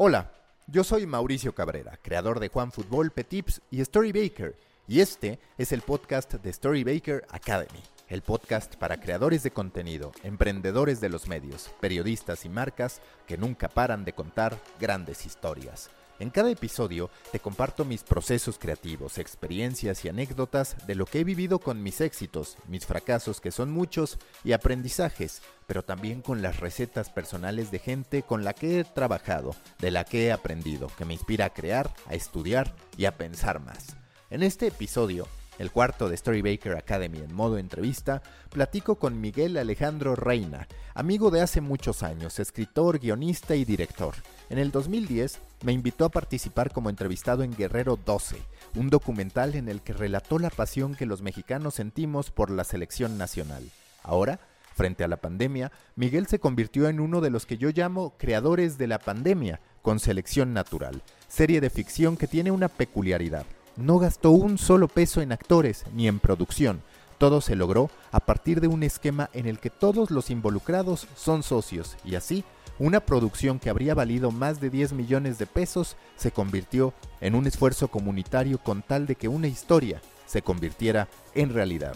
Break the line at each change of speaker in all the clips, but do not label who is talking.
Hola, yo soy Mauricio Cabrera, creador de Juan Fútbol, Petips y Story Baker. Y este es el podcast de Story Baker Academy. el podcast para creadores de contenido, emprendedores de los medios, periodistas y marcas que nunca paran de contar grandes historias. En cada episodio te comparto mis procesos creativos, experiencias y anécdotas de lo que he vivido con mis éxitos, mis fracasos que son muchos y aprendizajes, pero también con las recetas personales de gente con la que he trabajado, de la que he aprendido, que me inspira a crear, a estudiar y a pensar más. En este episodio el cuarto de Storybaker Academy en modo entrevista, platico con Miguel Alejandro Reina, amigo de hace muchos años, escritor, guionista y director. En el 2010 me invitó a participar como entrevistado en Guerrero 12, un documental en el que relató la pasión que los mexicanos sentimos por la selección nacional. Ahora, frente a la pandemia, Miguel se convirtió en uno de los que yo llamo creadores de la pandemia, con selección natural, serie de ficción que tiene una peculiaridad no gastó un solo peso en actores ni en producción. Todo se logró a partir de un esquema en el que todos los involucrados son socios y así una producción que habría valido más de 10 millones de pesos se convirtió en un esfuerzo comunitario con tal de que una historia se convirtiera en realidad.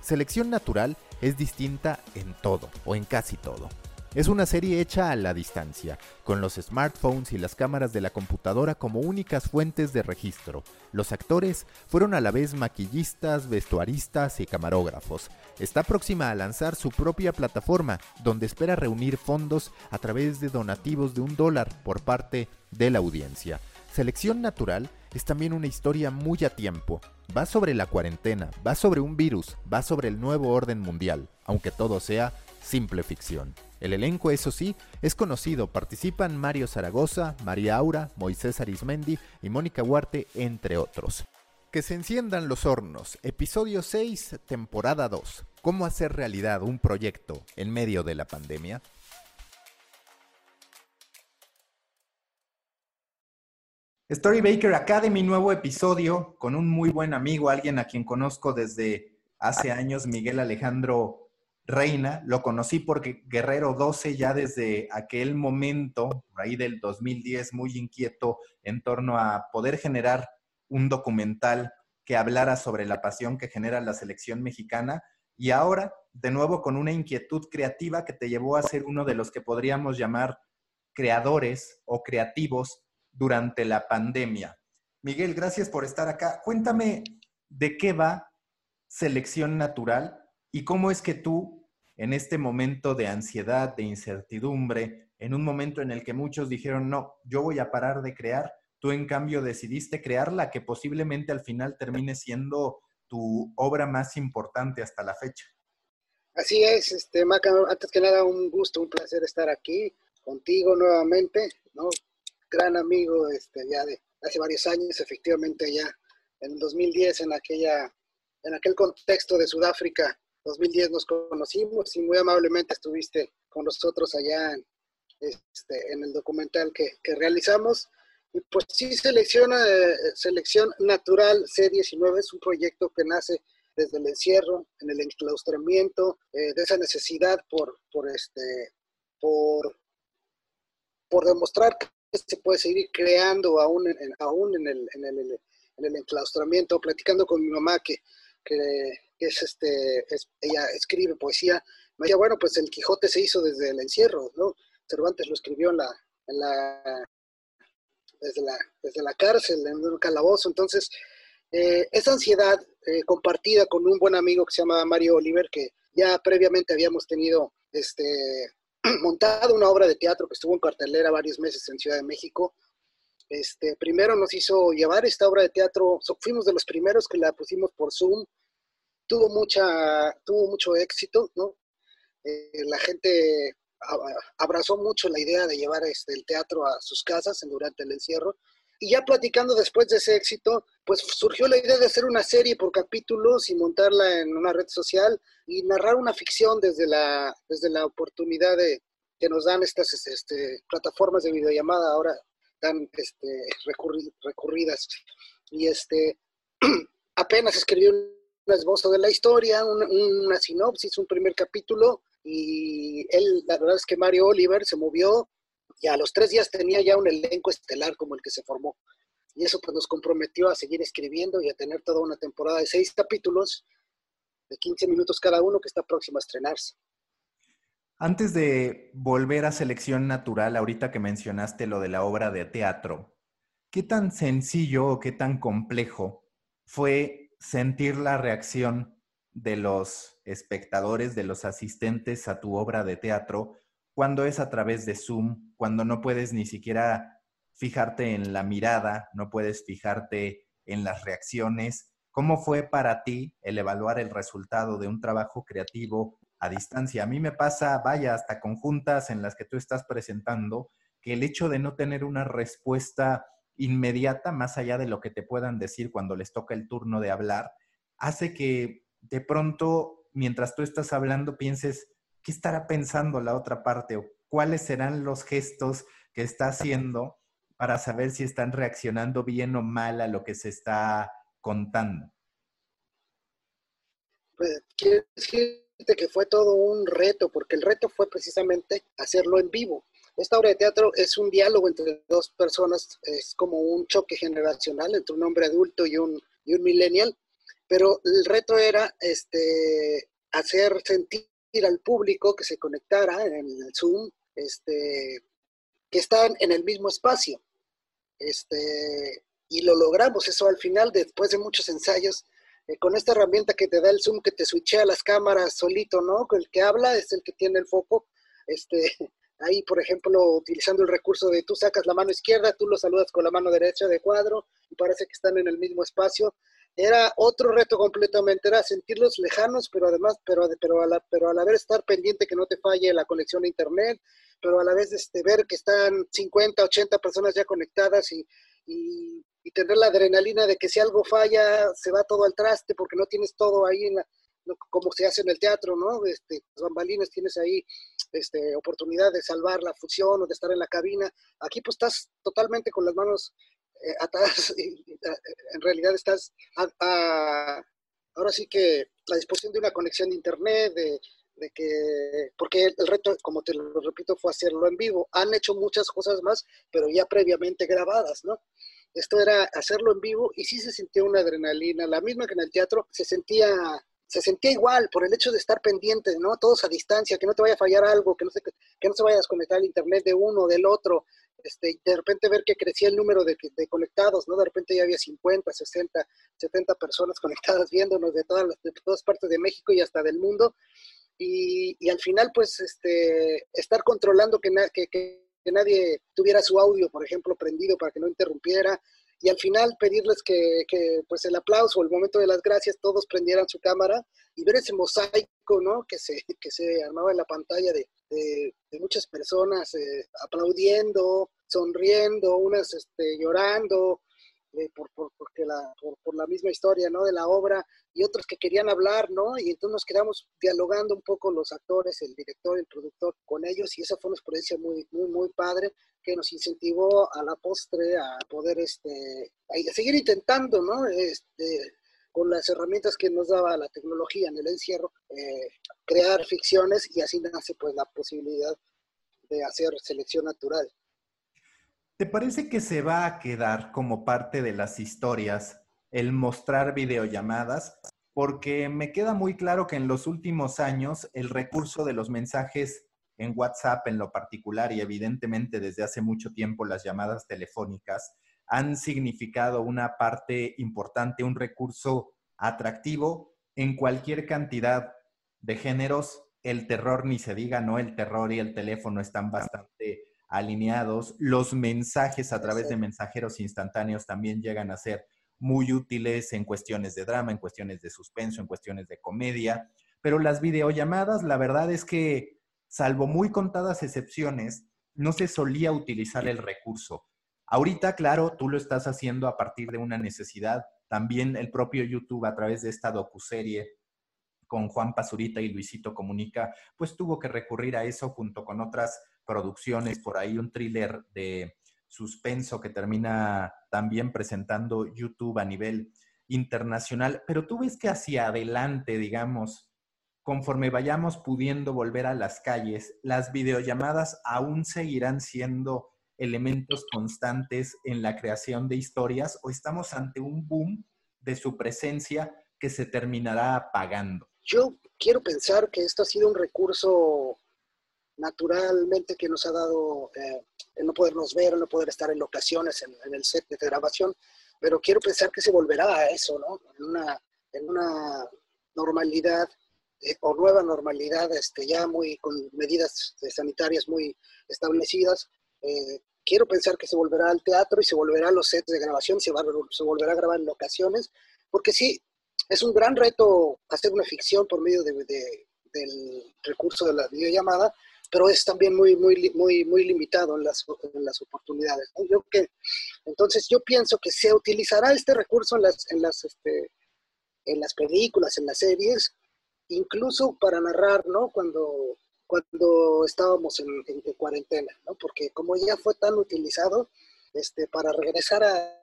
Selección natural es distinta en todo o en casi todo. Es una serie hecha a la distancia, con los smartphones y las cámaras de la computadora como únicas fuentes de registro. Los actores fueron a la vez maquillistas, vestuaristas y camarógrafos. Está próxima a lanzar su propia plataforma, donde espera reunir fondos a través de donativos de un dólar por parte de la audiencia. Selección Natural es también una historia muy a tiempo. Va sobre la cuarentena, va sobre un virus, va sobre el nuevo orden mundial, aunque todo sea simple ficción. El elenco, eso sí, es conocido. Participan Mario Zaragoza, María Aura, Moisés Arismendi y Mónica Huarte, entre otros. Que se enciendan los hornos. Episodio 6, temporada 2. ¿Cómo hacer realidad un proyecto en medio de la pandemia? Storybaker Academy, nuevo episodio con un muy buen amigo, alguien a quien conozco desde hace años, Miguel Alejandro Reina, lo conocí porque Guerrero 12 ya desde aquel momento, ahí del 2010, muy inquieto en torno a poder generar un documental que hablara sobre la pasión que genera la selección mexicana y ahora de nuevo con una inquietud creativa que te llevó a ser uno de los que podríamos llamar creadores o creativos durante la pandemia. Miguel, gracias por estar acá. Cuéntame de qué va selección natural ¿Y cómo es que tú, en este momento de ansiedad, de incertidumbre, en un momento en el que muchos dijeron, no, yo voy a parar de crear, tú en cambio decidiste crear la que posiblemente al final termine siendo tu obra más importante hasta la fecha?
Así es, este, Maca, antes que nada un gusto, un placer estar aquí contigo nuevamente, ¿no? Gran amigo este, ya de hace varios años, efectivamente ya en 2010 en aquella en aquel contexto de Sudáfrica 2010 nos conocimos y muy amablemente estuviste con nosotros allá en, este, en el documental que, que, realizamos. Y pues sí, selecciona, Selección Natural C19 es un proyecto que nace desde el encierro, en el enclaustramiento, eh, de esa necesidad por, por, este, por, por demostrar que se puede seguir creando aún aún en el enclaustramiento, platicando con mi mamá que, que es este, ella escribe poesía, me decía, bueno, pues el Quijote se hizo desde el encierro, ¿no? Cervantes lo escribió en la, en la, desde, la desde la cárcel, en un calabozo, entonces, eh, esa ansiedad eh, compartida con un buen amigo que se llama Mario Oliver, que ya previamente habíamos tenido este, montado una obra de teatro que estuvo en cartelera varios meses en Ciudad de México, este, primero nos hizo llevar esta obra de teatro, fuimos de los primeros que la pusimos por Zoom, tuvo, mucha, tuvo mucho éxito, ¿no? Eh, la gente abrazó mucho la idea de llevar este, el teatro a sus casas durante el encierro. Y ya platicando después de ese éxito, pues surgió la idea de hacer una serie por capítulos y montarla en una red social y narrar una ficción desde la, desde la oportunidad de, que nos dan estas este, plataformas de videollamada ahora tan este, recurridas. Y este, apenas escribió un esbozo de la historia, una sinopsis, un primer capítulo, y él, la verdad es que Mario Oliver se movió y a los tres días tenía ya un elenco estelar como el que se formó. Y eso pues nos comprometió a seguir escribiendo y a tener toda una temporada de seis capítulos de 15 minutos cada uno que está próximo a estrenarse.
Antes de volver a selección natural, ahorita que mencionaste lo de la obra de teatro, ¿qué tan sencillo o qué tan complejo fue sentir la reacción de los espectadores, de los asistentes a tu obra de teatro, cuando es a través de Zoom, cuando no puedes ni siquiera fijarte en la mirada, no puedes fijarte en las reacciones. ¿Cómo fue para ti el evaluar el resultado de un trabajo creativo a distancia? A mí me pasa, vaya, hasta conjuntas en las que tú estás presentando, que el hecho de no tener una respuesta inmediata, más allá de lo que te puedan decir cuando les toca el turno de hablar, hace que de pronto, mientras tú estás hablando, pienses, ¿qué estará pensando la otra parte? ¿O cuáles serán los gestos que está haciendo para saber si están reaccionando bien o mal a lo que se está contando?
Pues quiero decirte que fue todo un reto, porque el reto fue precisamente hacerlo en vivo. Esta obra de teatro es un diálogo entre dos personas, es como un choque generacional entre un hombre adulto y un, y un millennial, pero el reto era este, hacer sentir al público que se conectara en el Zoom, este, que están en el mismo espacio. Este, y lo logramos, eso al final, después de muchos ensayos, eh, con esta herramienta que te da el Zoom, que te switchea las cámaras solito, ¿no? El que habla es el que tiene el foco. Este, ahí, por ejemplo, utilizando el recurso de tú sacas la mano izquierda, tú lo saludas con la mano derecha de cuadro y parece que están en el mismo espacio era otro reto completamente, era sentirlos lejanos, pero además, pero, pero, a la, pero a la vez estar pendiente que no te falle la conexión a internet, pero a la vez este, ver que están 50, 80 personas ya conectadas y, y, tener la adrenalina de que si algo falla, se va todo al traste porque no tienes todo ahí en como se hace en el teatro, ¿no? Este, los bambalines tienes ahí este, oportunidad de salvar la fusión o de estar en la cabina. Aquí pues estás totalmente con las manos eh, atrás, en realidad estás ahora sí que a disposición de una conexión de internet, de, que, porque el reto, como te lo repito, fue hacerlo en vivo. Han hecho muchas cosas más, pero ya previamente grabadas, ¿no? Esto era hacerlo en vivo y sí se sentía una adrenalina, la misma que en el teatro, se sentía se sentía igual por el hecho de estar pendiente, ¿no? Todos a distancia, que no te vaya a fallar algo, que no se, que no se vaya a desconectar internet de uno del otro, este, de repente ver que crecía el número de, conectados, ¿no? De repente ya había 50, 60, 70 personas conectadas viéndonos de todas, de todas partes de México y hasta del mundo. Y, al final, pues, este, estar controlando que, que, que nadie tuviera su audio, por ejemplo, prendido para que no interrumpiera, y al final pedirles que, pues el aplauso el momento de las gracias todos prendieran su cámara y ver ese mosaico, ¿no? Que se, que se armaba en la pantalla de, muchas personas eh, aplaudiendo, sonriendo, unas este, llorando, eh, por, por, porque la, por, la misma historia, ¿no? De la obra, y otros que querían hablar, ¿no? Y entonces nos quedamos dialogando un poco los actores, el director, el productor con ellos, y esa fue una experiencia muy, muy, muy padre que nos incentivó a la postre a poder, este, a seguir intentando, ¿no? Este, con las herramientas que nos daba la tecnología en el encierro, eh, crear ficciones y así nace pues la posibilidad de hacer selección natural.
¿Te parece que se va a quedar como parte de las historias el mostrar videollamadas? Porque me queda muy claro que en los últimos años el recurso de los mensajes en WhatsApp en lo particular y evidentemente desde hace mucho tiempo las llamadas telefónicas han significado una parte importante, un recurso atractivo en cualquier cantidad de géneros. El terror ni se diga, ¿no? El terror y el teléfono están bastante alineados. Los mensajes a través de mensajeros instantáneos también llegan a ser muy útiles en cuestiones de drama, en cuestiones de suspenso, en cuestiones de comedia. Pero las videollamadas, la verdad es que salvo muy contadas excepciones, no se solía utilizar el recurso. Ahorita, claro, tú lo estás haciendo a partir de una necesidad. También el propio YouTube, a través de esta docuserie con Juan Pazurita y Luisito Comunica, pues tuvo que recurrir a eso junto con otras producciones, por ahí un thriller de suspenso que termina también presentando YouTube a nivel internacional. Pero tú ves que hacia adelante, digamos, conforme vayamos pudiendo volver a las calles, las videollamadas aún seguirán siendo elementos constantes en la creación de historias o estamos ante un boom de su presencia que se terminará apagando?
Yo quiero pensar que esto ha sido un recurso naturalmente que nos ha dado eh, el no podernos ver, el no poder estar en locaciones, en, el set de grabación, pero quiero pensar que se volverá a eso, ¿no? En una, en una normalidad eh, o nueva normalidad, este, ya muy con medidas sanitarias muy establecidas. Eh, quiero pensar que se volverá al teatro y se volverá a los sets de grabación, se, va, se volverá a grabar en locaciones, porque sí, es un gran reto hacer una ficción por medio de, del recurso de la videollamada, pero es también muy, muy, muy, muy limitado en las, en las oportunidades. Yo que, entonces yo pienso que se utilizará este recurso en las, en las, este, en las películas, en las series, incluso para narrar, ¿no? Cuando, cuando estábamos en, cuarentena, ¿no? Porque como ya fue tan utilizado, este, para regresar a,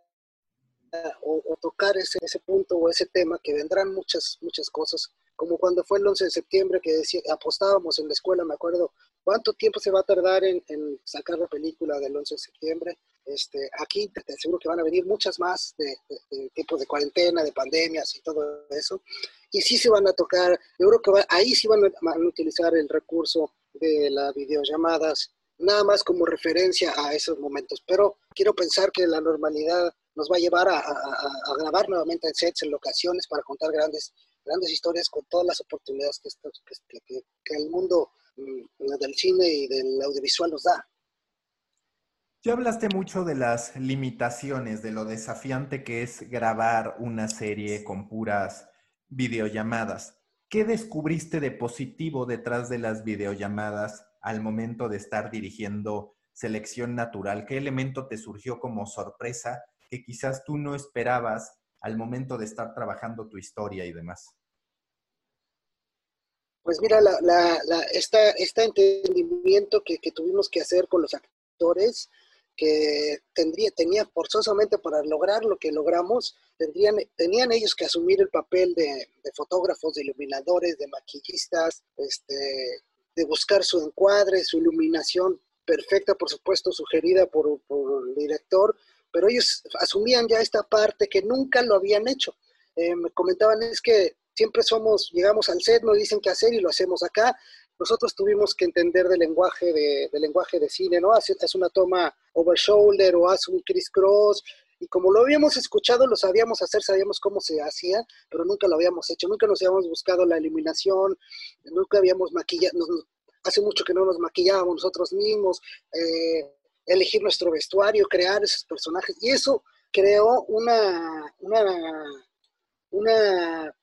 o, tocar ese, ese punto o ese tema, que vendrán muchas, muchas cosas, como cuando fue el 11 de septiembre que decía, apostábamos en la escuela, me acuerdo, ¿cuánto tiempo se va a tardar en, en sacar la película del 11 de septiembre? Este, aquí te, aseguro que van a venir muchas más de, de, tiempos de cuarentena, de pandemias y todo eso. Y sí se van a tocar, yo creo que ahí sí van a, van a utilizar el recurso de las videollamadas, nada más como referencia a esos momentos. Pero quiero pensar que la normalidad nos va a llevar a, a, a, grabar nuevamente en sets, en locaciones, para contar grandes, grandes historias con todas las oportunidades que, que, que, que el mundo del cine y del audiovisual nos da.
Ya hablaste mucho de las limitaciones, de lo desafiante que es grabar una serie con puras videollamadas. ¿Qué descubriste de positivo detrás de las videollamadas al momento de estar dirigiendo selección natural? ¿Qué elemento te surgió como sorpresa que quizás tú no esperabas al momento de estar trabajando tu historia y demás?
Pues mira, la, la, la, este entendimiento que, tuvimos que hacer con los actores que tendría, tenía forzosamente para lograr lo que logramos, tendrían, tenían ellos que asumir el papel de, fotógrafos, de iluminadores, de maquillistas, este, de buscar su encuadre, su iluminación perfecta, por supuesto, sugerida por, por, el director, pero ellos asumían ya esta parte que nunca lo habían hecho. Eh, me comentaban es que siempre somos, llegamos al set, nos dicen qué hacer y lo hacemos acá, nosotros tuvimos que entender del lenguaje de, lenguaje de cine, ¿no? Haz, una toma over shoulder o haz un criss-cross, y como lo habíamos escuchado, lo sabíamos hacer, sabíamos cómo se hacía, pero nunca lo habíamos hecho, nunca nos habíamos buscado la iluminación, nunca habíamos maquillado, hace mucho que no nos maquillábamos nosotros mismos, eh, elegir nuestro vestuario, crear esos personajes, y eso creó una, una, una,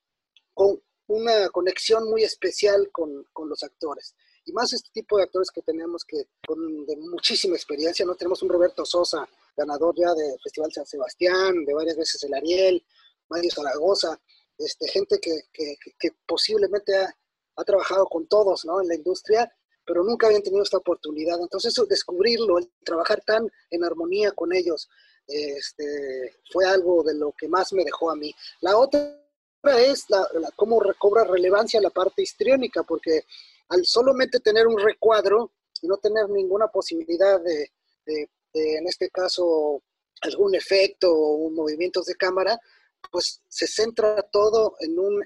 una conexión muy especial con, con, los actores. Y más este tipo de actores que tenemos que con de muchísima experiencia, ¿no? Tenemos un Roberto Sosa, ganador ya del Festival San Sebastián, de varias veces el Ariel, Mario Zaragoza, este, gente que, que, que posiblemente ha, ha, trabajado con todos ¿no? en la industria, pero nunca habían tenido esta oportunidad. Entonces, descubrirlo, el trabajar tan en armonía con ellos, este, fue algo de lo que más me dejó a mí. La otra es la, cómo recobra relevancia la parte histriónica, porque al solamente tener un recuadro y no tener ninguna posibilidad de, en este caso, algún efecto o movimientos de cámara, pues se centra todo en, un,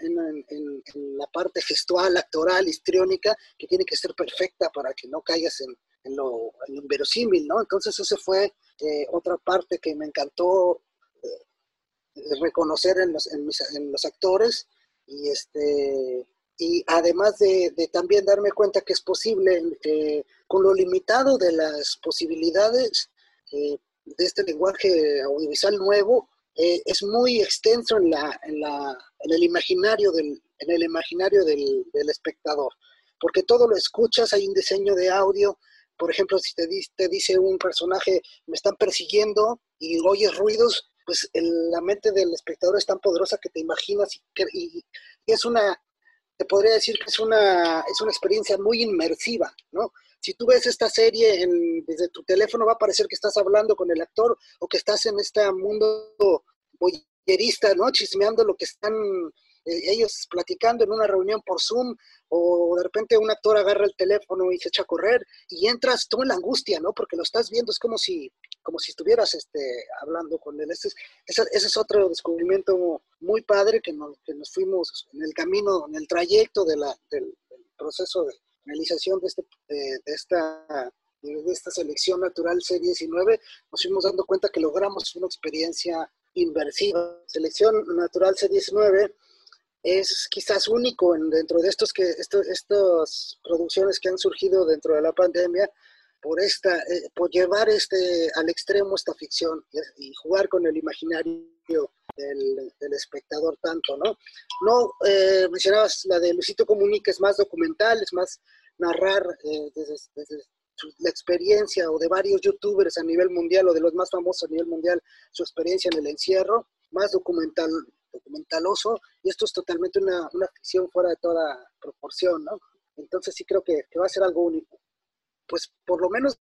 en, la parte gestual, actoral, histriónica, que tiene que ser perfecta para que no caigas en, en lo, en lo inverosímil, ¿no? Entonces esa fue eh, otra parte que me encantó reconocer en los, actores y este y además de, también darme cuenta que es posible eh, con lo limitado de las posibilidades eh, de este lenguaje audiovisual nuevo eh, es muy extenso en la, en la en el imaginario del en el imaginario del espectador. Porque todo lo escuchas, hay un diseño de audio, por ejemplo, si te, te dice un personaje, me están persiguiendo y oyes ruidos, pues la mente del espectador es tan poderosa que te imaginas y, es una, te podría decir que es una, es una experiencia muy inmersiva, ¿no? Si tú ves esta serie desde tu teléfono, va a parecer que estás hablando con el actor o que estás en este mundo boyerista, ¿no? Chismeando lo que están eh, ellos platicando en una reunión por Zoom o de repente un actor agarra el teléfono y se echa a correr y entras tú en la angustia, ¿no? Porque lo estás viendo, es como si, como si estuvieras este, hablando con él. Ese es, ese, es otro descubrimiento muy padre que nos, que nos, fuimos en el camino, en el trayecto de la, del, proceso de realización de, este, de, esta de esta selección natural C19, nos fuimos dando cuenta que logramos una experiencia inversiva. Selección natural C19 es quizás único en, dentro de estos que estas producciones que han surgido dentro de la pandemia por esta eh, por llevar este al extremo esta ficción y, jugar con el imaginario del, espectador tanto no no eh, mencionabas la de Luisito Comunica es más documental es más narrar eh, desde, la experiencia o de varios youtubers a nivel mundial o de los más famosos a nivel mundial su experiencia en el encierro más documental documentaloso, y esto es totalmente una, una ficción fuera de toda proporción, ¿no? Entonces sí creo que, va a ser algo único. Pues por lo menos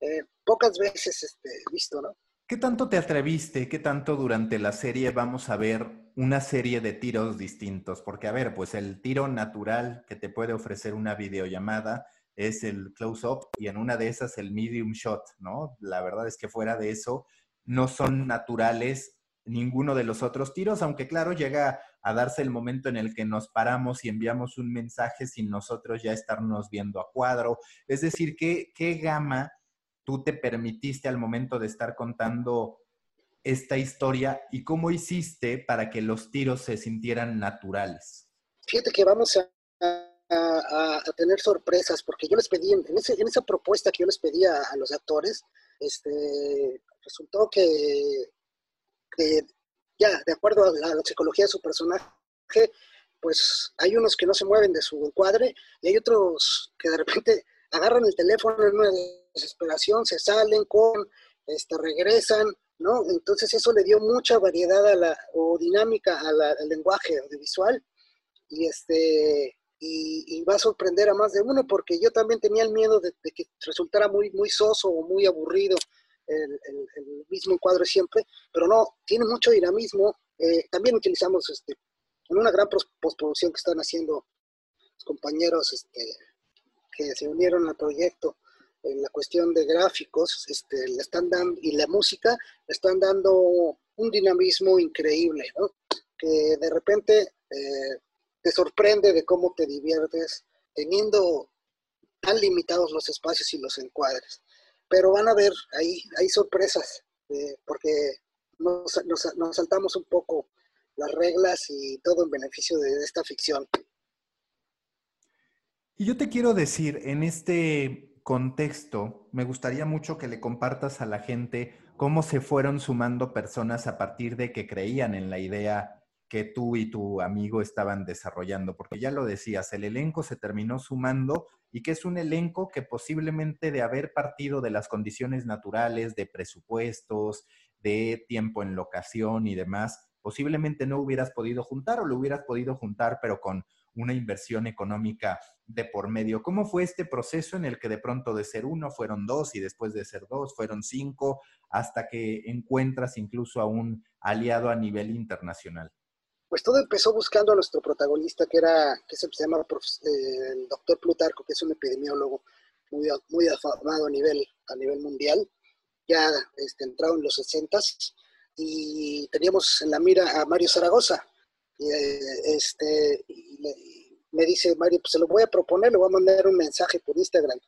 eh, pocas veces este, visto, ¿no?
¿Qué tanto te atreviste? ¿Qué tanto durante la serie vamos a ver una serie de tiros distintos? Porque, a ver, pues el tiro natural que te puede ofrecer una videollamada es el close-up y en una de esas el medium shot, ¿no? La verdad es que fuera de eso no son naturales ninguno de los otros tiros, aunque claro, llega a darse el momento en el que nos paramos y enviamos un mensaje sin nosotros ya estarnos viendo a cuadro. Es decir, ¿qué, qué gama tú te permitiste al momento de estar contando esta historia y cómo hiciste para que los tiros se sintieran naturales?
Fíjate que vamos a, tener sorpresas, porque yo les pedí, en, esa propuesta que yo les pedí a, a los actores, este, resultó que ya, de acuerdo a la, psicología de su personaje, pues hay unos que no se mueven de su encuadre y hay otros que de repente agarran el teléfono en una desesperación, se salen con, este, regresan, ¿no? Entonces eso le dio mucha variedad a la, o dinámica al lenguaje audiovisual y este y, va a sorprender a más de uno porque yo también tenía el miedo de, de que resultara muy, muy soso o muy aburrido el, mismo encuadre siempre, pero no, tiene mucho dinamismo. Eh, también utilizamos este, en una gran postproducción que están haciendo los compañeros este, que se unieron al proyecto en la cuestión de gráficos, este, le están dando, y la música, le están dando un dinamismo increíble, ¿no? que de repente eh, te sorprende de cómo te diviertes teniendo tan limitados los espacios y los encuadres pero van a ver, ahí hay sorpresas, eh, porque nos, saltamos un poco las reglas y todo en beneficio de esta ficción.
Y yo te quiero decir, en este contexto, me gustaría mucho que le compartas a la gente cómo se fueron sumando personas a partir de que creían en la idea que tú y tu amigo estaban desarrollando, porque ya lo decías, el elenco se terminó sumando y que es un elenco que posiblemente de haber partido de las condiciones naturales, de presupuestos, de tiempo en locación y demás, posiblemente no hubieras podido juntar o lo hubieras podido juntar, pero con una inversión económica de por medio. ¿Cómo fue este proceso en el que de pronto de ser uno fueron dos y después de ser dos fueron cinco, hasta que encuentras incluso a un aliado a nivel internacional?
Pues todo empezó buscando a nuestro protagonista, que era, que se llama eh, el doctor Plutarco, que es un epidemiólogo muy, muy afamado a nivel, a nivel mundial, ya este, entrado en los 60 y teníamos en la mira a Mario Zaragoza. Y, eh, este, me dice, Mario, pues se lo voy a proponer, le voy a mandar un mensaje por Instagram.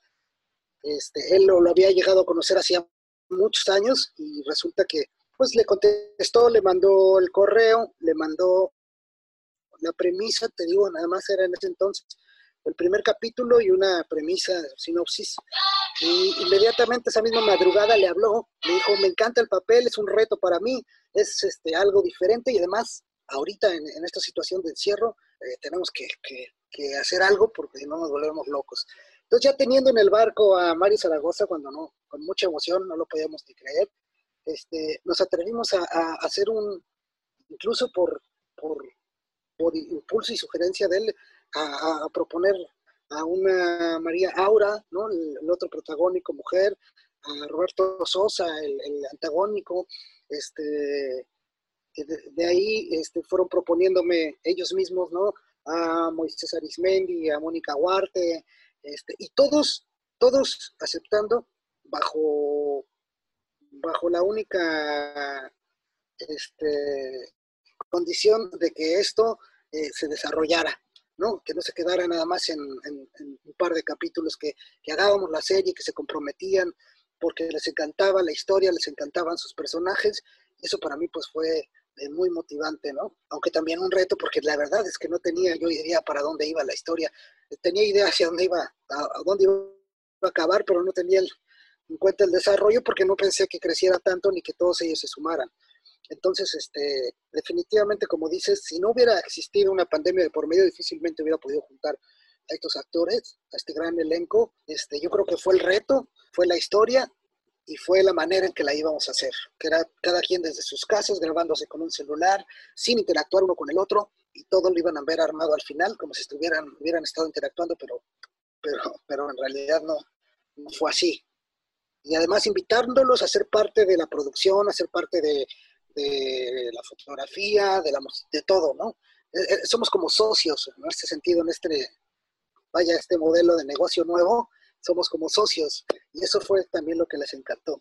Este, él lo, lo había llegado a conocer hacía muchos años y resulta que pues le contestó, le mandó el correo, le mandó la premisa, te digo, nada más era en ese entonces, el primer capítulo y una premisa, sinopsis. Y inmediatamente esa misma madrugada le habló, le dijo, me encanta el papel, es un reto para mí, es este, algo diferente y además, ahorita en, esta situación de encierro, eh, tenemos que, que hacer algo porque no nos volvemos locos. Entonces ya teniendo en el barco a Mario Zaragoza, cuando no, con mucha emoción, no lo podíamos ni creer, este, nos atrevimos a, hacer un, incluso por, por, impulso y sugerencia de él, a, proponer a una María Aura, ¿no? el, otro protagónico mujer, a Roberto Sosa, el, el antagónico, este, de, ahí este, fueron proponiéndome ellos mismos, ¿no? A Moisés Arismendi, a Mónica Huarte, este, y todos, todos aceptando bajo, bajo la única este, condición de que esto eh, se desarrollara, ¿no? Que no se quedara nada más en, un par de capítulos, que, que hagábamos la serie, que se comprometían, porque les encantaba la historia, les encantaban sus personajes. Eso para mí pues fue muy motivante, ¿no? Aunque también un reto, porque la verdad es que no tenía yo idea para dónde iba la historia. Tenía idea hacia dónde iba, a, dónde iba a acabar, pero no tenía en cuenta el desarrollo porque no pensé que creciera tanto ni que todos ellos se sumaran. Entonces, este, definitivamente, como dices, si no hubiera existido una pandemia de por medio, difícilmente hubiera podido juntar a estos actores, a este gran elenco. Este, yo creo que fue el reto, fue la historia y fue la manera en que la íbamos a hacer, que era cada quien desde sus casas grabándose con un celular, sin interactuar uno con el otro, y todo lo iban a ver armado al final, como si estuvieran, hubieran estado interactuando, pero, pero, pero en realidad no, no fue así. Y además invitándolos a ser parte de la producción, a ser parte de, la fotografía, de, la, de todo, ¿no? Eh, eh, somos como socios en este sentido, en este, vaya, este modelo de negocio nuevo, somos como socios y eso fue también lo que les encantó.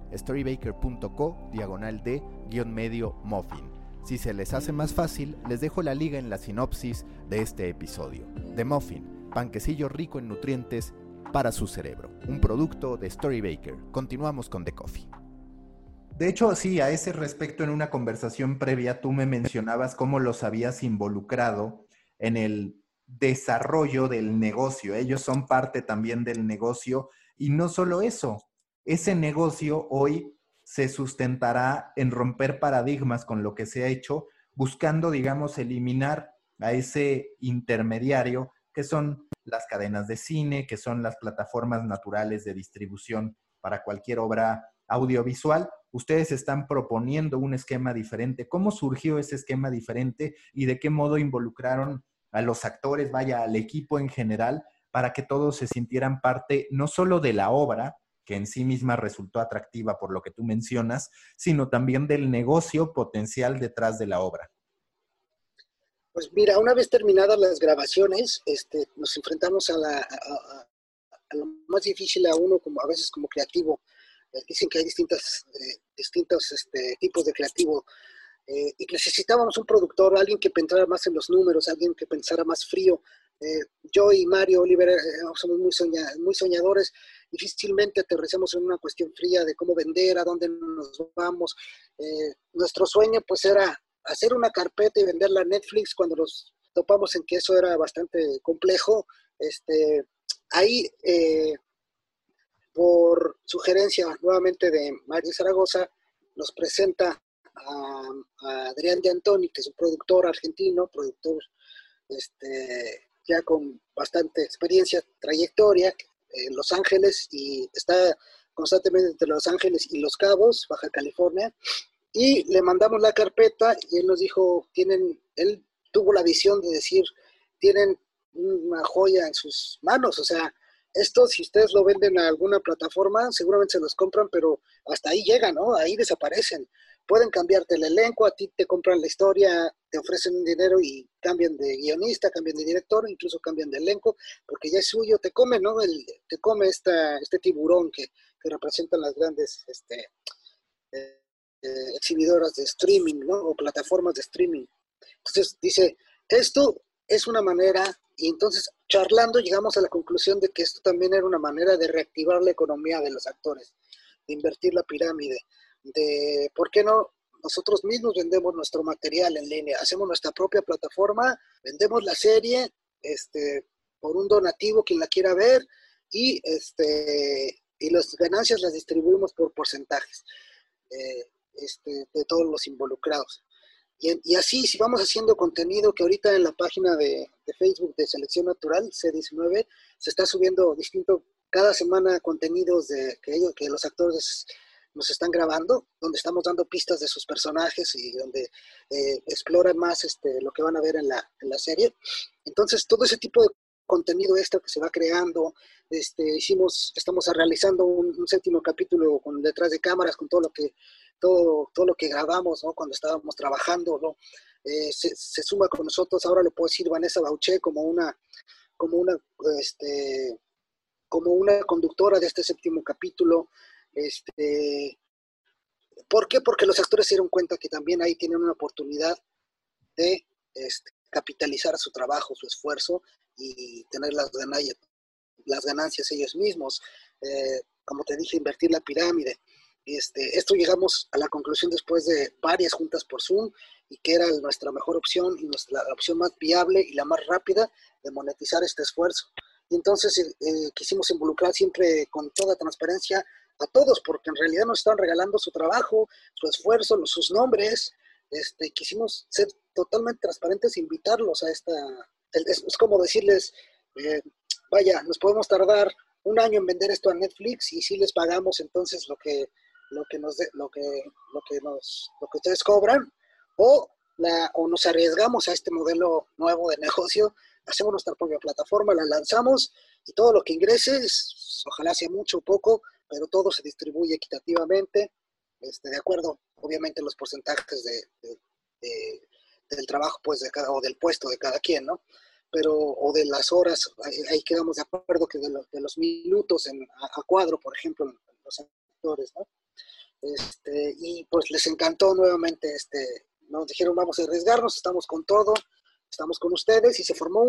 storybaker.co, diagonal de, guion medio muffin. Si se les hace más fácil, les dejo la liga en la sinopsis de este episodio. The Muffin, panquecillo rico en nutrientes para su cerebro, un producto de Storybaker. Continuamos con The Coffee. De hecho, sí, a ese respecto, en una conversación previa, tú me mencionabas cómo los habías involucrado en el desarrollo del negocio. Ellos son parte también del negocio. Y no solo eso, ese negocio hoy se sustentará en romper paradigmas con lo que se ha hecho, buscando, digamos, eliminar a ese intermediario que son las cadenas de cine, que son las plataformas naturales de distribución para cualquier obra audiovisual ustedes están proponiendo un esquema diferente. ¿Cómo surgió ese esquema diferente y de qué modo involucraron a los actores, vaya, al equipo en general, para que todos se sintieran parte no solo de la obra, que en sí misma resultó atractiva por lo que tú mencionas, sino también del negocio potencial detrás de la obra?
Pues mira, una vez terminadas las grabaciones, este, nos enfrentamos a, lo más difícil a uno, como a veces como creativo, dicen que hay distintas, eh, distintos este, tipos de creativo eh, y necesitábamos un productor, alguien que pensara más en los números, alguien que pensara más frío. Eh, yo y Mario Oliver somos muy, muy soñadores, difícilmente aterrizamos en una cuestión fría de cómo vender, a dónde nos vamos. nuestro sueño pues era hacer una carpeta y venderla a Netflix cuando nos topamos en que eso era bastante complejo. Este, ahí por sugerencia nuevamente de Mario Zaragoza, nos presenta a, Adrián de Antoni, que es un productor argentino, productor este, ya con bastante experiencia, trayectoria en Los Ángeles y está constantemente entre Los Ángeles y Los Cabos, Baja California. Y le mandamos la carpeta y él nos dijo, tienen, él tuvo la visión de decir, tienen una joya en sus manos, o sea, esto, si ustedes lo venden a alguna plataforma, seguramente se los compran, pero hasta ahí llegan, ¿no? Ahí desaparecen. Pueden cambiarte el elenco, a ti te compran la historia, te ofrecen un dinero y cambian de guionista, cambian de director, incluso cambian de elenco, porque ya es suyo, te come, ¿no? te come esta, este tiburón que, que representan las grandes este, eh, eh, exhibidoras de streaming, ¿no? O plataformas de streaming. Entonces dice, esto es una manera, y entonces charlando llegamos a la conclusión de que esto también era una manera de reactivar la economía de los actores, de invertir la pirámide, de, ¿por qué no? Nosotros mismos vendemos nuestro material en línea, hacemos nuestra propia plataforma, vendemos la serie este, por un donativo quien la quiera ver y, este, y las ganancias las distribuimos por porcentajes eh, este, de todos los involucrados. Y, así, si vamos haciendo contenido que ahorita en la página de, Facebook de Selección Natural, C19, se está subiendo distinto cada semana contenidos de, que, ellos, que los actores nos están grabando, donde estamos dando pistas de sus personajes y donde eh, exploran más este, lo que van a ver en la, en la serie. Entonces, todo ese tipo de contenido extra que se va creando. Este, hicimos, estamos realizando un, séptimo capítulo con detrás de cámaras, con todo lo que, todo, todo lo que grabamos, ¿no? Cuando estábamos trabajando, ¿no? Eh, se, se, suma con nosotros, ahora le puedo decir Vanessa Bauché como una, como una, este, como una conductora de este séptimo capítulo. Este, ¿Por qué? Porque los actores se dieron cuenta que también ahí tienen una oportunidad de este, capitalizar su trabajo, su esfuerzo y tener las ganancias, las ganancias ellos mismos. Eh, como te dije, invertir la pirámide. Este, esto llegamos a la conclusión después de varias juntas por Zoom y que era nuestra mejor opción y nuestra la opción más viable y la más rápida de monetizar este esfuerzo. Y entonces eh, eh, quisimos involucrar siempre con toda transparencia a todos, porque en realidad nos están regalando su trabajo, su esfuerzo, sus nombres. Este, quisimos ser totalmente transparentes e invitarlos a esta, es, como decirles, eh, vaya, nos podemos tardar un año en vender esto a Netflix y si les pagamos entonces lo que lo que nos lo que lo que nos lo que ustedes cobran o la o nos arriesgamos a este modelo nuevo de negocio hacemos nuestra propia plataforma la lanzamos y todo lo que ingrese ojalá sea mucho o poco pero todo se distribuye equitativamente este, de acuerdo obviamente los porcentajes de, del trabajo pues de cada, o del puesto de cada quien, ¿no? Pero, o de las horas, ahí, quedamos de acuerdo que de, los minutos en, a, cuadro, por ejemplo, los actores, ¿no? Este, y pues les encantó nuevamente, este, nos dijeron vamos a arriesgarnos, estamos con todo, estamos con ustedes y se formó,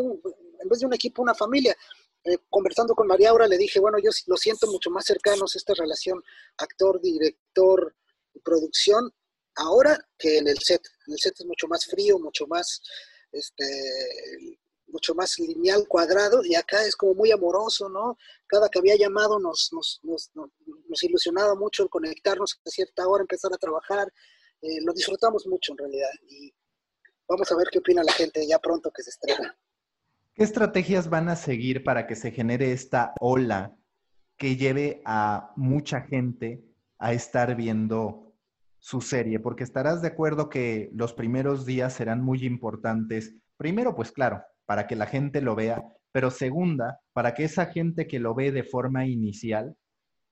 en vez de un equipo, una familia. Eh, conversando con María Aura le dije, bueno, yo lo siento mucho más cercanos esta relación actor, director, producción, ahora que en el set. En el set es mucho más frío, mucho más, este, mucho más lineal, cuadrado, y acá es como muy amoroso, ¿no? Cada que había llamado nos, nos, nos, nos ilusionaba mucho el conectarnos a cierta hora, empezar a trabajar. Eh, lo disfrutamos mucho en realidad. Y vamos a ver qué opina la gente ya pronto que se estrena.
¿Qué estrategias van a seguir para que se genere esta ola que lleve a mucha gente a estar viendo su serie, porque estarás de acuerdo que los primeros días serán muy importantes. Primero, pues claro, para que la gente lo vea, pero segunda, para que esa gente que lo ve de forma inicial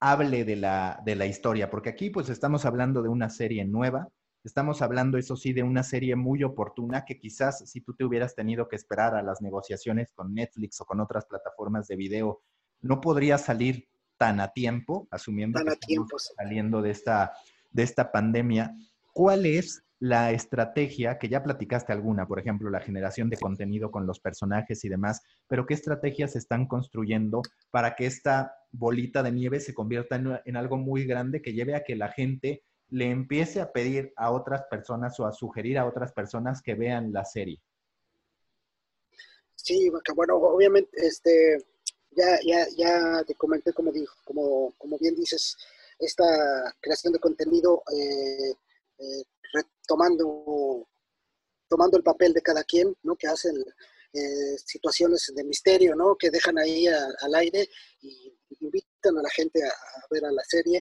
hable de la, de la historia, porque aquí pues estamos hablando de una serie nueva, estamos hablando, eso sí, de una serie muy oportuna que quizás si tú te hubieras tenido que esperar a las negociaciones con Netflix o con otras plataformas de video, no podría salir tan a tiempo, asumiendo que estamos saliendo de esta de esta pandemia, ¿cuál es la estrategia, que ya platicaste alguna, por ejemplo, la generación de contenido con los personajes y demás, pero qué estrategias están construyendo para que esta bolita de nieve se convierta en, algo muy grande que lleve a que la gente le empiece a pedir a otras personas o a sugerir a otras personas que vean la serie?
Sí, bueno, obviamente, este, ya, ya, ya te comenté, como, dijo, como, como bien dices, esta creación de contenido eh, eh, retomando tomando el papel de cada quien, ¿no? Que hacen eh, situaciones de misterio, ¿no? Que dejan ahí al aire y invitan a la gente a, a ver a la serie.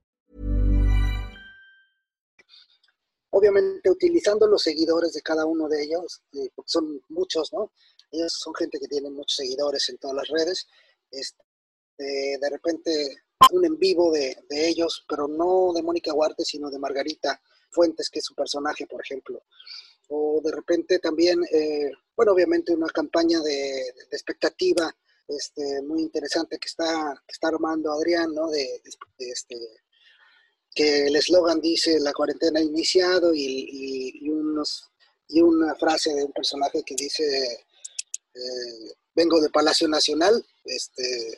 Obviamente utilizando los seguidores de cada uno de ellos, eh, porque son muchos, ¿no? Ellos son gente que tiene muchos seguidores en todas las redes. Este, de repente un en vivo de, ellos, pero no de Mónica Huarte, sino de Margarita Fuentes, que es su personaje, por ejemplo. O de repente también, eh, bueno, obviamente una campaña de, expectativa este, muy interesante que está, está armando Adrián, ¿no? De, este, que el eslogan dice la cuarentena ha iniciado y, unos, y una frase de un personaje que dice eh, vengo de Palacio Nacional, este,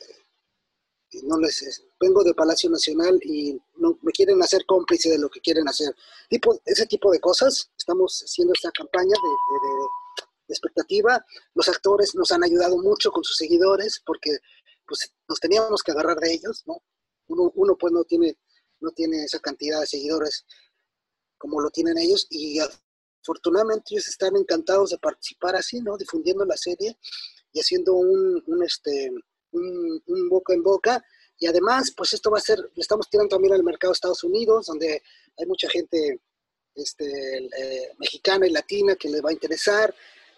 no les vengo de Palacio Nacional y no me quieren hacer cómplice de lo que quieren hacer. Tipo, ese tipo de cosas. Estamos haciendo esta campaña de, expectativa. Los actores nos han ayudado mucho con sus seguidores porque pues, nos teníamos que agarrar de ellos, ¿no? Uno, uno pues no tiene, no tiene esa cantidad de seguidores como lo tienen ellos y afortunadamente ellos están encantados de participar así, ¿no? Difundiendo la serie y haciendo un, este, un, boca en boca. Y además, pues esto va a ser, le estamos tirando también al mercado de Estados Unidos, donde hay mucha gente este, eh, mexicana y latina que le va a interesar.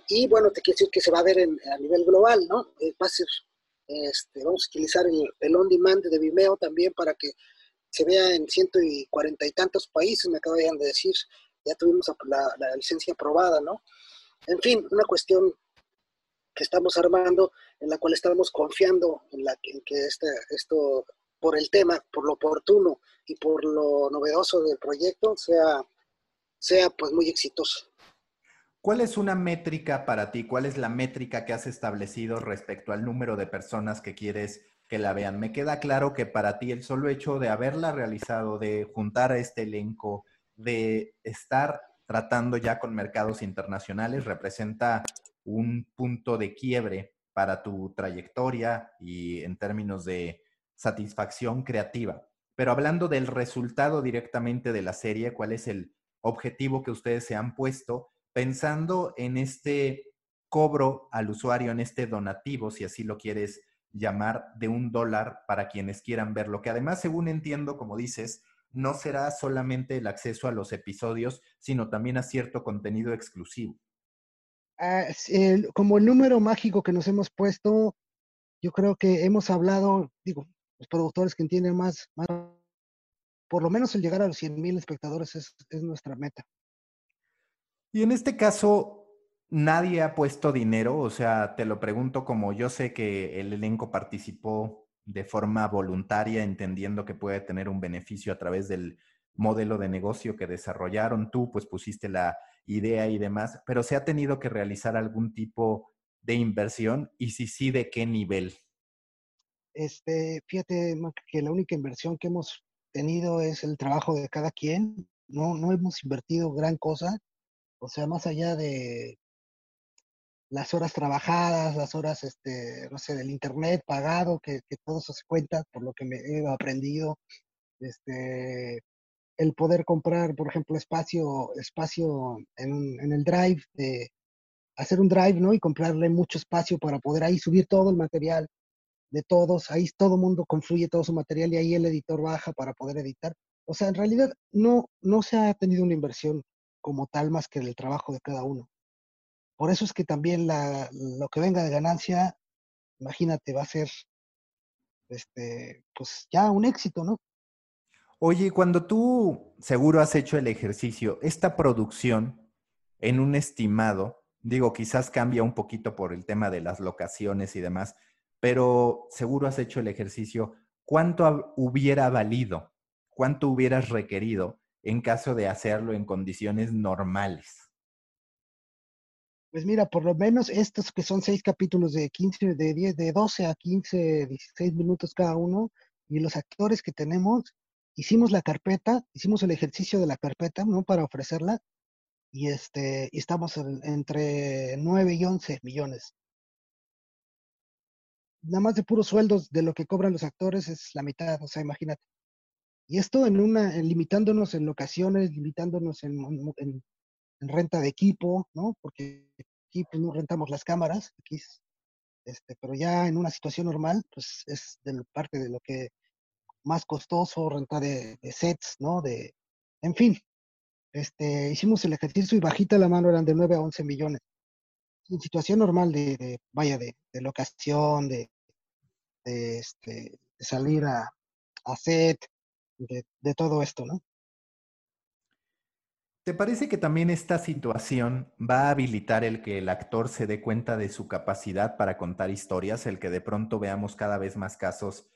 Y bueno, te quiero decir que se va a ver a nivel global, ¿no? Eh, va a ser, este, vamos a utilizar el, on-demand de Vimeo también para que se vea en ciento y cuarenta y tantos países, me acaban de decir, ya tuvimos la, licencia aprobada, ¿no? En fin, una cuestión que estamos armando, en la cual estamos confiando en, la, que este, esto, por el tema, por lo oportuno y por lo novedoso del proyecto, sea, sea pues muy exitoso.
¿Cuál es una métrica para ti? ¿Cuál es la métrica que has establecido respecto al número de personas que quieres que la vean? Me queda claro que para ti el solo hecho de haberla realizado, de juntar a este elenco, de estar tratando ya con mercados internacionales, representa un punto de quiebre para tu trayectoria y en términos de satisfacción creativa. Pero hablando del resultado directamente de la serie, ¿cuál es el objetivo que ustedes se han puesto pensando en este cobro al usuario, en este donativo, si así lo quieres llamar, de un dólar para quienes quieran verlo? Que además, según entiendo, como dices, no será solamente el acceso a los episodios, sino también a cierto contenido exclusivo.
Ah, como el número mágico que nos hemos puesto, yo creo que hemos hablado, digo, los productores que entienden más, por lo menos el llegar a los 100 mil espectadores es, es nuestra meta.
Y en este caso, nadie ha puesto dinero, o sea, te lo pregunto como yo sé que el elenco participó de forma voluntaria, entendiendo que puede tener un beneficio a través del modelo de negocio que desarrollaron. Tú pues pusiste la idea y demás, pero se ha tenido que realizar algún tipo de inversión y si sí, ¿de qué nivel?
Este, fíjate que la única inversión que hemos tenido es el trabajo de cada quien. No, no hemos invertido gran cosa. O sea, más allá de las horas trabajadas, las horas, este, no sé, del internet pagado, que, que todo eso se cuenta por lo que me he aprendido, este, el poder comprar, por ejemplo, espacio, espacio en, en el drive, de hacer un drive, ¿no? Y comprarle mucho espacio para poder ahí subir todo el material de todos, ahí todo el mundo confluye todo su material y ahí el editor baja para poder editar. O sea, en realidad no, no se ha tenido una inversión como tal más que el trabajo de cada uno. Por eso es que también la, lo que venga de ganancia, imagínate, va a ser este, pues ya un éxito, ¿no?
Oye, cuando tú seguro has hecho el ejercicio, esta producción en un estimado, digo, quizás cambia un poquito por el tema de las locaciones y demás, pero seguro has hecho el ejercicio, ¿cuánto hubiera valido? ¿Cuánto hubieras requerido en caso de hacerlo en condiciones normales?
Pues mira, por lo menos estos que son seis capítulos de 15, de 10, de 12 a 15, 16 minutos cada uno, y los actores que tenemos, hicimos la carpeta, hicimos el ejercicio de la carpeta, ¿no? Para ofrecerla, y este, estamos entre 9 y 11 millones. Nada más de puros sueldos de lo que cobran los actores es la mitad, o sea, imagínate. Y esto en una, limitándonos en locaciones, limitándonos en, en, renta de equipo, ¿no? Porque aquí pues, no rentamos las cámaras, aquí este, pero ya en una situación normal, pues es de parte de lo que más costoso, renta de, sets, ¿no? De, en fin.
este, hicimos el ejercicio y bajita la mano eran de 9 a 11 millones. En situación normal de, vaya, de, locación, de, este, de salir a, a set, de, de todo esto, ¿no?
¿Te parece que también esta situación va a habilitar el que el actor se dé cuenta de su capacidad para contar historias, el que de pronto veamos cada vez más casos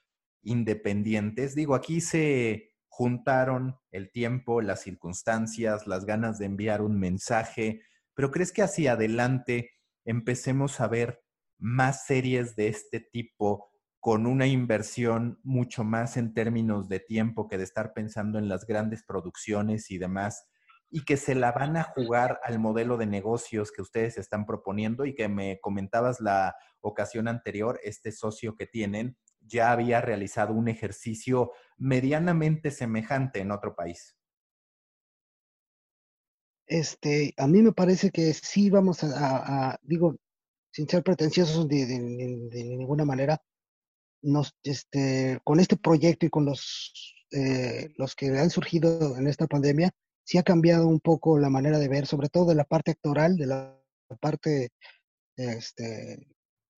independientes? Digo, aquí se juntaron el tiempo, las circunstancias, las ganas de enviar un mensaje, pero ¿crees que hacia adelante empecemos a ver más series de este tipo con una inversión mucho más en términos de tiempo que de estar pensando en las grandes producciones y demás? Y que se la van a jugar al modelo de negocios que ustedes están proponiendo y que me comentabas la ocasión anterior, este socio que tienen ya había realizado un ejercicio medianamente semejante en otro país.
Este, a mí me parece que sí vamos a, digo, sin ser pretenciosos de, ninguna manera, nos, este, con este proyecto y con los, eh, los que han surgido en esta pandemia, sí ha cambiado un poco la manera de ver, sobre todo de la parte actoral, de la parte este,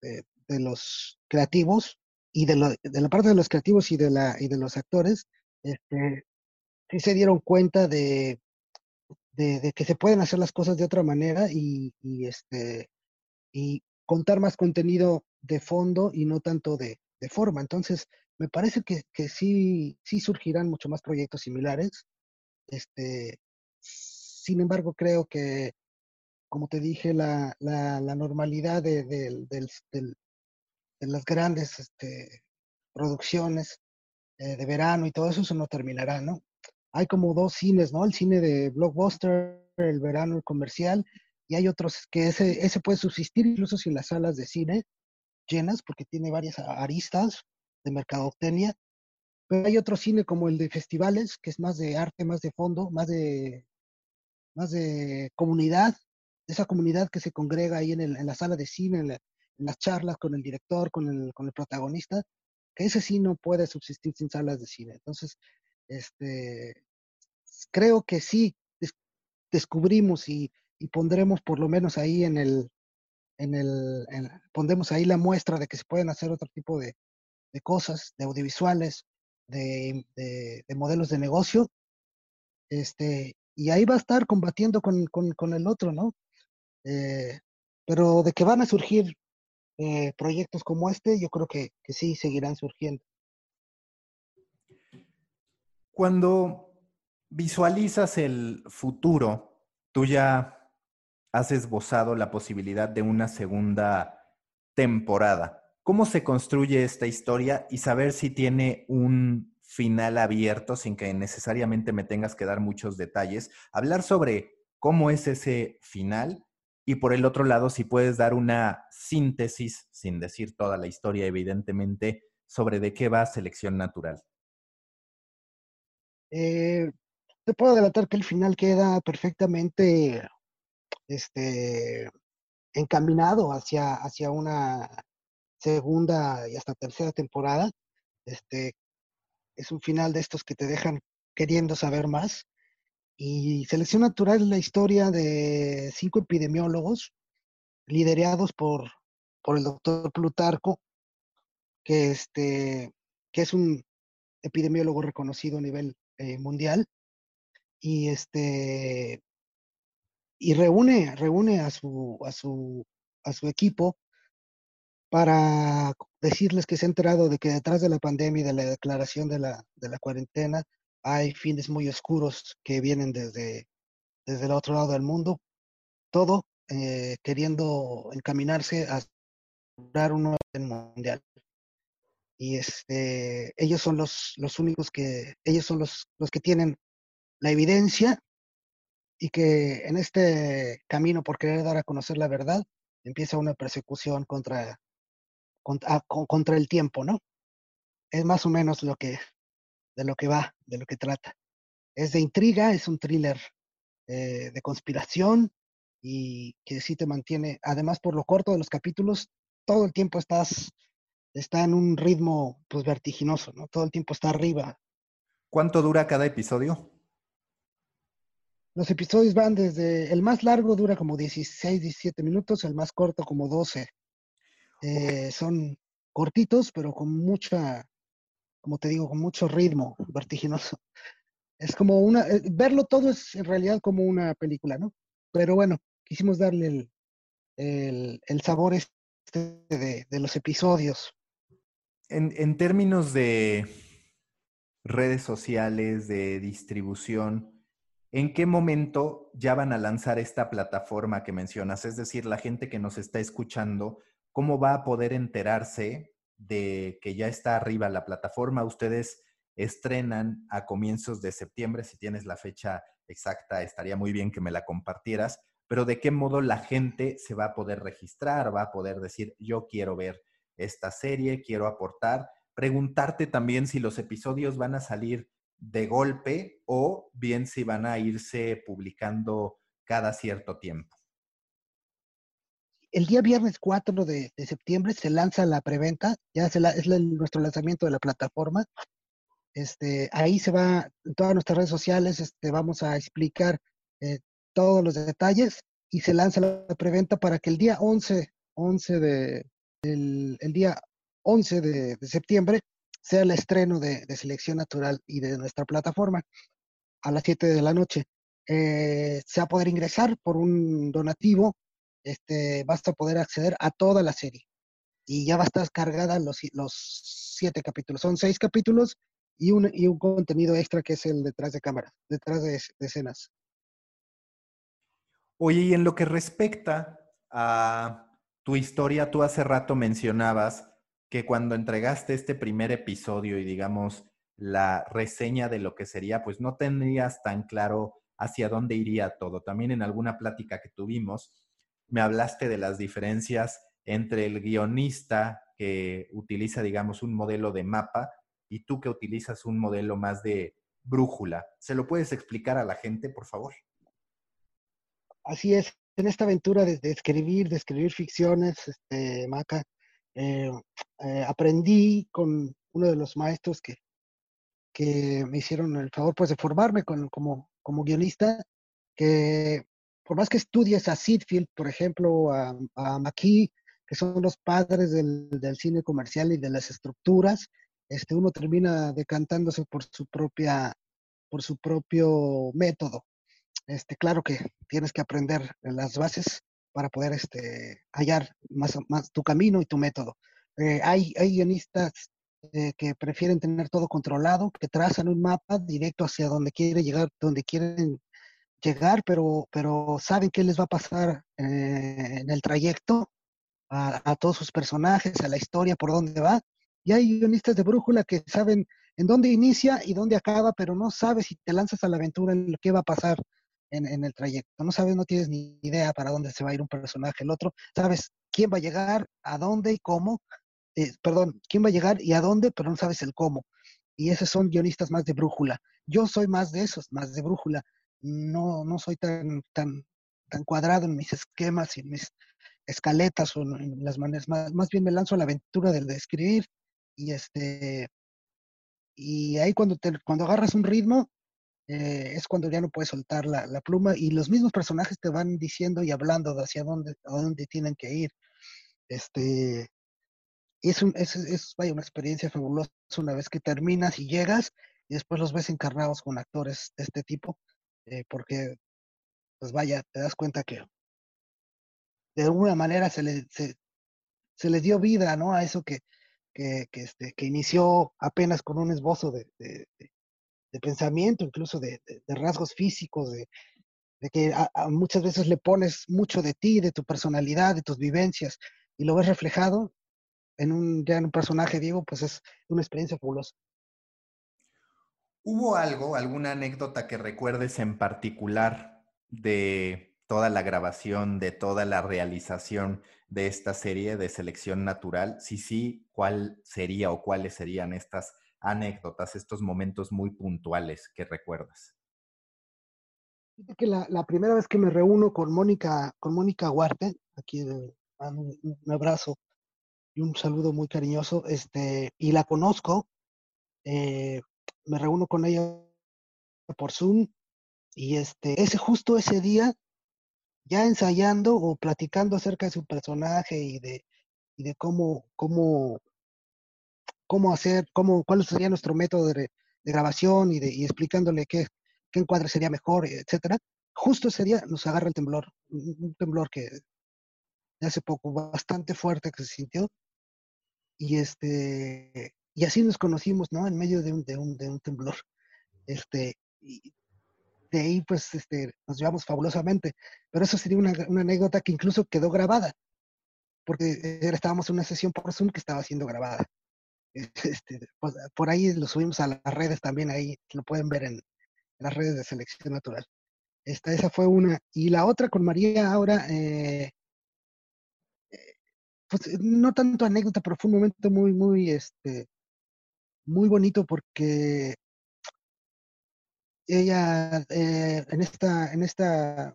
de, los creativos y de, la parte de los creativos y de, la, y de los actores, este, sí se dieron cuenta de, de, que se pueden hacer las cosas de otra manera y, este, y contar más contenido de fondo y no tanto de, forma. Entonces, me parece que, que, sí, sí surgirán mucho más proyectos similares. Este, sin embargo, creo que, como te dije, la, la, normalidad de, de, las grandes este, producciones eh, de verano y todo eso, no terminará, ¿no? Hay como dos cines, ¿no? El cine de blockbuster, el verano, el comercial, y hay otros que ese, ese puede subsistir incluso sin las salas de cine llenas, porque tiene varias aristas de mercadotecnia, pero hay otro cine como el de festivales, que es más de arte, más de fondo, más de, más de comunidad, esa comunidad que se congrega ahí en, el, en la sala de cine, en, las charlas con el director, con el, con el protagonista, que ese sí no puede subsistir sin salas de cine. Entonces, este, creo que sí descubrimos y, y, pondremos por lo menos ahí en el, en el, pondremos ahí la muestra de que se pueden hacer otro tipo de, de cosas, de audiovisuales, de, modelos de negocio, este, y ahí va a estar combatiendo con, el otro, ¿no? Eh, pero de que van a surgir eh, proyectos como este, yo creo que, que sí seguirán surgiendo.
Cuando visualizas el futuro, tú ya has esbozado la posibilidad de una segunda temporada. ¿Cómo se construye esta historia y saber si tiene un final abierto sin que necesariamente me tengas que dar muchos detalles? Hablar sobre cómo es ese final y por el otro lado, si puedes dar una síntesis, sin decir toda la historia, evidentemente, sobre de qué va selección natural.
Eh, te puedo adelantar que el final queda perfectamente este, encaminado hacia, hacia una segunda y hasta tercera temporada. Este, es un final de estos que te dejan queriendo saber más. Y Selección Natural es la historia de cinco epidemiólogos liderados por, por el doctor Plutarco, que, este, que es un epidemiólogo reconocido a nivel eh, mundial. Y este y reúne, reúne a su, a su, a su equipo para decirles que se ha enterado de que detrás de la pandemia y de la declaración de la, de la cuarentena hay fines muy oscuros que vienen desde, desde el otro lado del mundo, todo eh, queriendo encaminarse a dar un nuevo orden mundial. Y este, ellos son los, los únicos que, ellos son los, los que tienen la evidencia y que en este camino por querer dar a conocer la verdad empieza una persecución contra contra, ah, contra el tiempo, ¿no? Es más o menos lo que, de lo que va, de lo que trata. Es de intriga, es un thriller eh, de conspiración y que sí te mantiene, además por lo corto de los capítulos, todo el tiempo estás, está en un ritmo pues vertiginoso, ¿no? Todo el tiempo está arriba.
¿Cuánto dura cada episodio?
Los episodios van desde, el más largo dura como 16, 17 minutos, el más corto como 12. Eh, son cortitos, pero con mucha, como te digo, con mucho ritmo vertiginoso. Es como una, eh, verlo todo es en realidad como una película, ¿no? Pero bueno, quisimos darle el, el, el sabor este de, de los episodios.
En, en términos de redes sociales, de distribución, ¿en qué momento ya van a lanzar esta plataforma que mencionas? Es decir, la gente que nos está escuchando, ¿cómo va a poder enterarse de que ya está arriba la plataforma? Ustedes estrenan a comienzos de septiembre, si tienes la fecha exacta, estaría muy bien que me la compartieras, pero de qué modo la gente se va a poder registrar, va a poder decir, yo quiero ver esta serie, quiero aportar, preguntarte también si los episodios van a salir de golpe o bien si van a irse publicando cada cierto tiempo.
El día viernes 4 de, septiembre se lanza la preventa, ya es nuestro lanzamiento de la plataforma. Este, ahí se va, en todas nuestras redes sociales, este, vamos a explicar eh, todos los detalles y se lanza la preventa para que el día 11, 11 de, el, día 11 de, septiembre sea el estreno de, Selección Natural y de nuestra plataforma a las 7 de la noche. Eh, se va a poder ingresar por un donativo, este, basta poder acceder a toda la serie. Y ya va a estar cargada los, los siete capítulos. Son seis capítulos y un, y un contenido extra que es el detrás de cámara, detrás de, de escenas.
Oye, y en lo que respecta a tu historia, tú hace rato mencionabas que cuando entregaste este primer episodio y digamos la reseña de lo que sería, pues no tendrías tan claro hacia dónde iría todo. También en alguna plática que tuvimos, me hablaste de las diferencias entre el guionista que utiliza, digamos, un modelo de mapa y tú que utilizas un modelo más de brújula. ¿Se lo puedes explicar a la gente, por favor?
Así es en esta aventura de, escribir, de escribir ficciones, este, Maca, eh, eh, aprendí con uno de los maestros que, que me hicieron el favor pues, de formarme como, como guionista, que por más que estudies a Sidfield, por ejemplo, a, a McKee, que son los padres del, del, cine comercial y de las estructuras, este, uno termina decantándose por su propia, por su propio método. Este, claro que tienes que aprender las bases para poder este, hallar más, más tu camino y tu método. Eh, hay, hay guionistas eh, que prefieren tener todo controlado, que trazan un mapa directo hacia donde quieren llegar, donde quieren llegar, pero, pero saben qué les va a pasar eh, en el trayecto a, todos sus personajes, a la historia, por dónde va. Y hay guionistas de brújula que saben en dónde inicia y dónde acaba, pero no sabes si te lanzas a la aventura en lo que va a pasar en, el trayecto. No sabes, no tienes ni idea para dónde se va a ir un personaje, el otro. Sabes quién va a llegar, a dónde y cómo. Eh, perdón, quién va a llegar y a dónde, pero no sabes el cómo. Y esos son guionistas más de brújula. Yo soy más de esos, más de brújula. No, no soy tan, tan, tan cuadrado en mis esquemas y en mis escaletas o en las maneras. Más, más bien me lanzo a la aventura del de escribir y este y ahí cuando te, cuando agarras un ritmo eh, es cuando ya no puedes soltar la, la, pluma y los mismos personajes te van diciendo y hablando de hacia dónde, dónde tienen que ir. Este, es, un, es, es vaya, una experiencia fabulosa una vez que terminas y llegas y después los ves encarnados con actores de este tipo, eh, porque, pues vaya, te das cuenta que de alguna manera se le, se, se le dio vida, ¿no? A eso que, que, que, este, que inició apenas con un esbozo de, de, pensamiento, incluso de, rasgos físicos, de, que muchas veces le pones mucho de ti, de tu personalidad, de tus vivencias, y lo ves reflejado en un, ya en un personaje, Diego, pues es una experiencia fabulosa.
¿Hubo algo, alguna anécdota que recuerdes en particular de toda la grabación, de toda la realización de esta serie de selección natural? Si sí, ¿cuál sería o cuáles serían estas anécdotas, estos momentos muy puntuales que recuerdas?
Que la, primera vez que me reúno con Mónica, con Mónica Huarte, aquí un, un, abrazo y un saludo muy cariñoso, este, y la conozco, eh, me reúno con ella por Zoom Y este, ese justo ese día, ya ensayando o platicando acerca de su personaje y de, y de cómo, cómo, cómo hacer, cómo, cuál sería nuestro método de, de grabación y, de, y explicándole qué, qué encuadre sería mejor, etcétera. Justo ese día nos agarra el temblor, un temblor que hace poco, bastante fuerte que se sintió. Y este, y así nos conocimos, ¿no? En medio de un, de un, de un temblor. Este, y de ahí, pues, este, nos llevamos fabulosamente. Pero eso sería una, una anécdota que incluso quedó grabada, porque estábamos en una sesión por Zoom que estaba siendo grabada. Este, pues, por ahí lo subimos a las redes también, ahí lo pueden ver en, las redes de selección natural. Esta, esa fue una. Y la otra con María ahora, eh, eh, pues no tanto anécdota, pero fue un momento muy, muy, este, muy bonito porque ella eh, en esta, en esta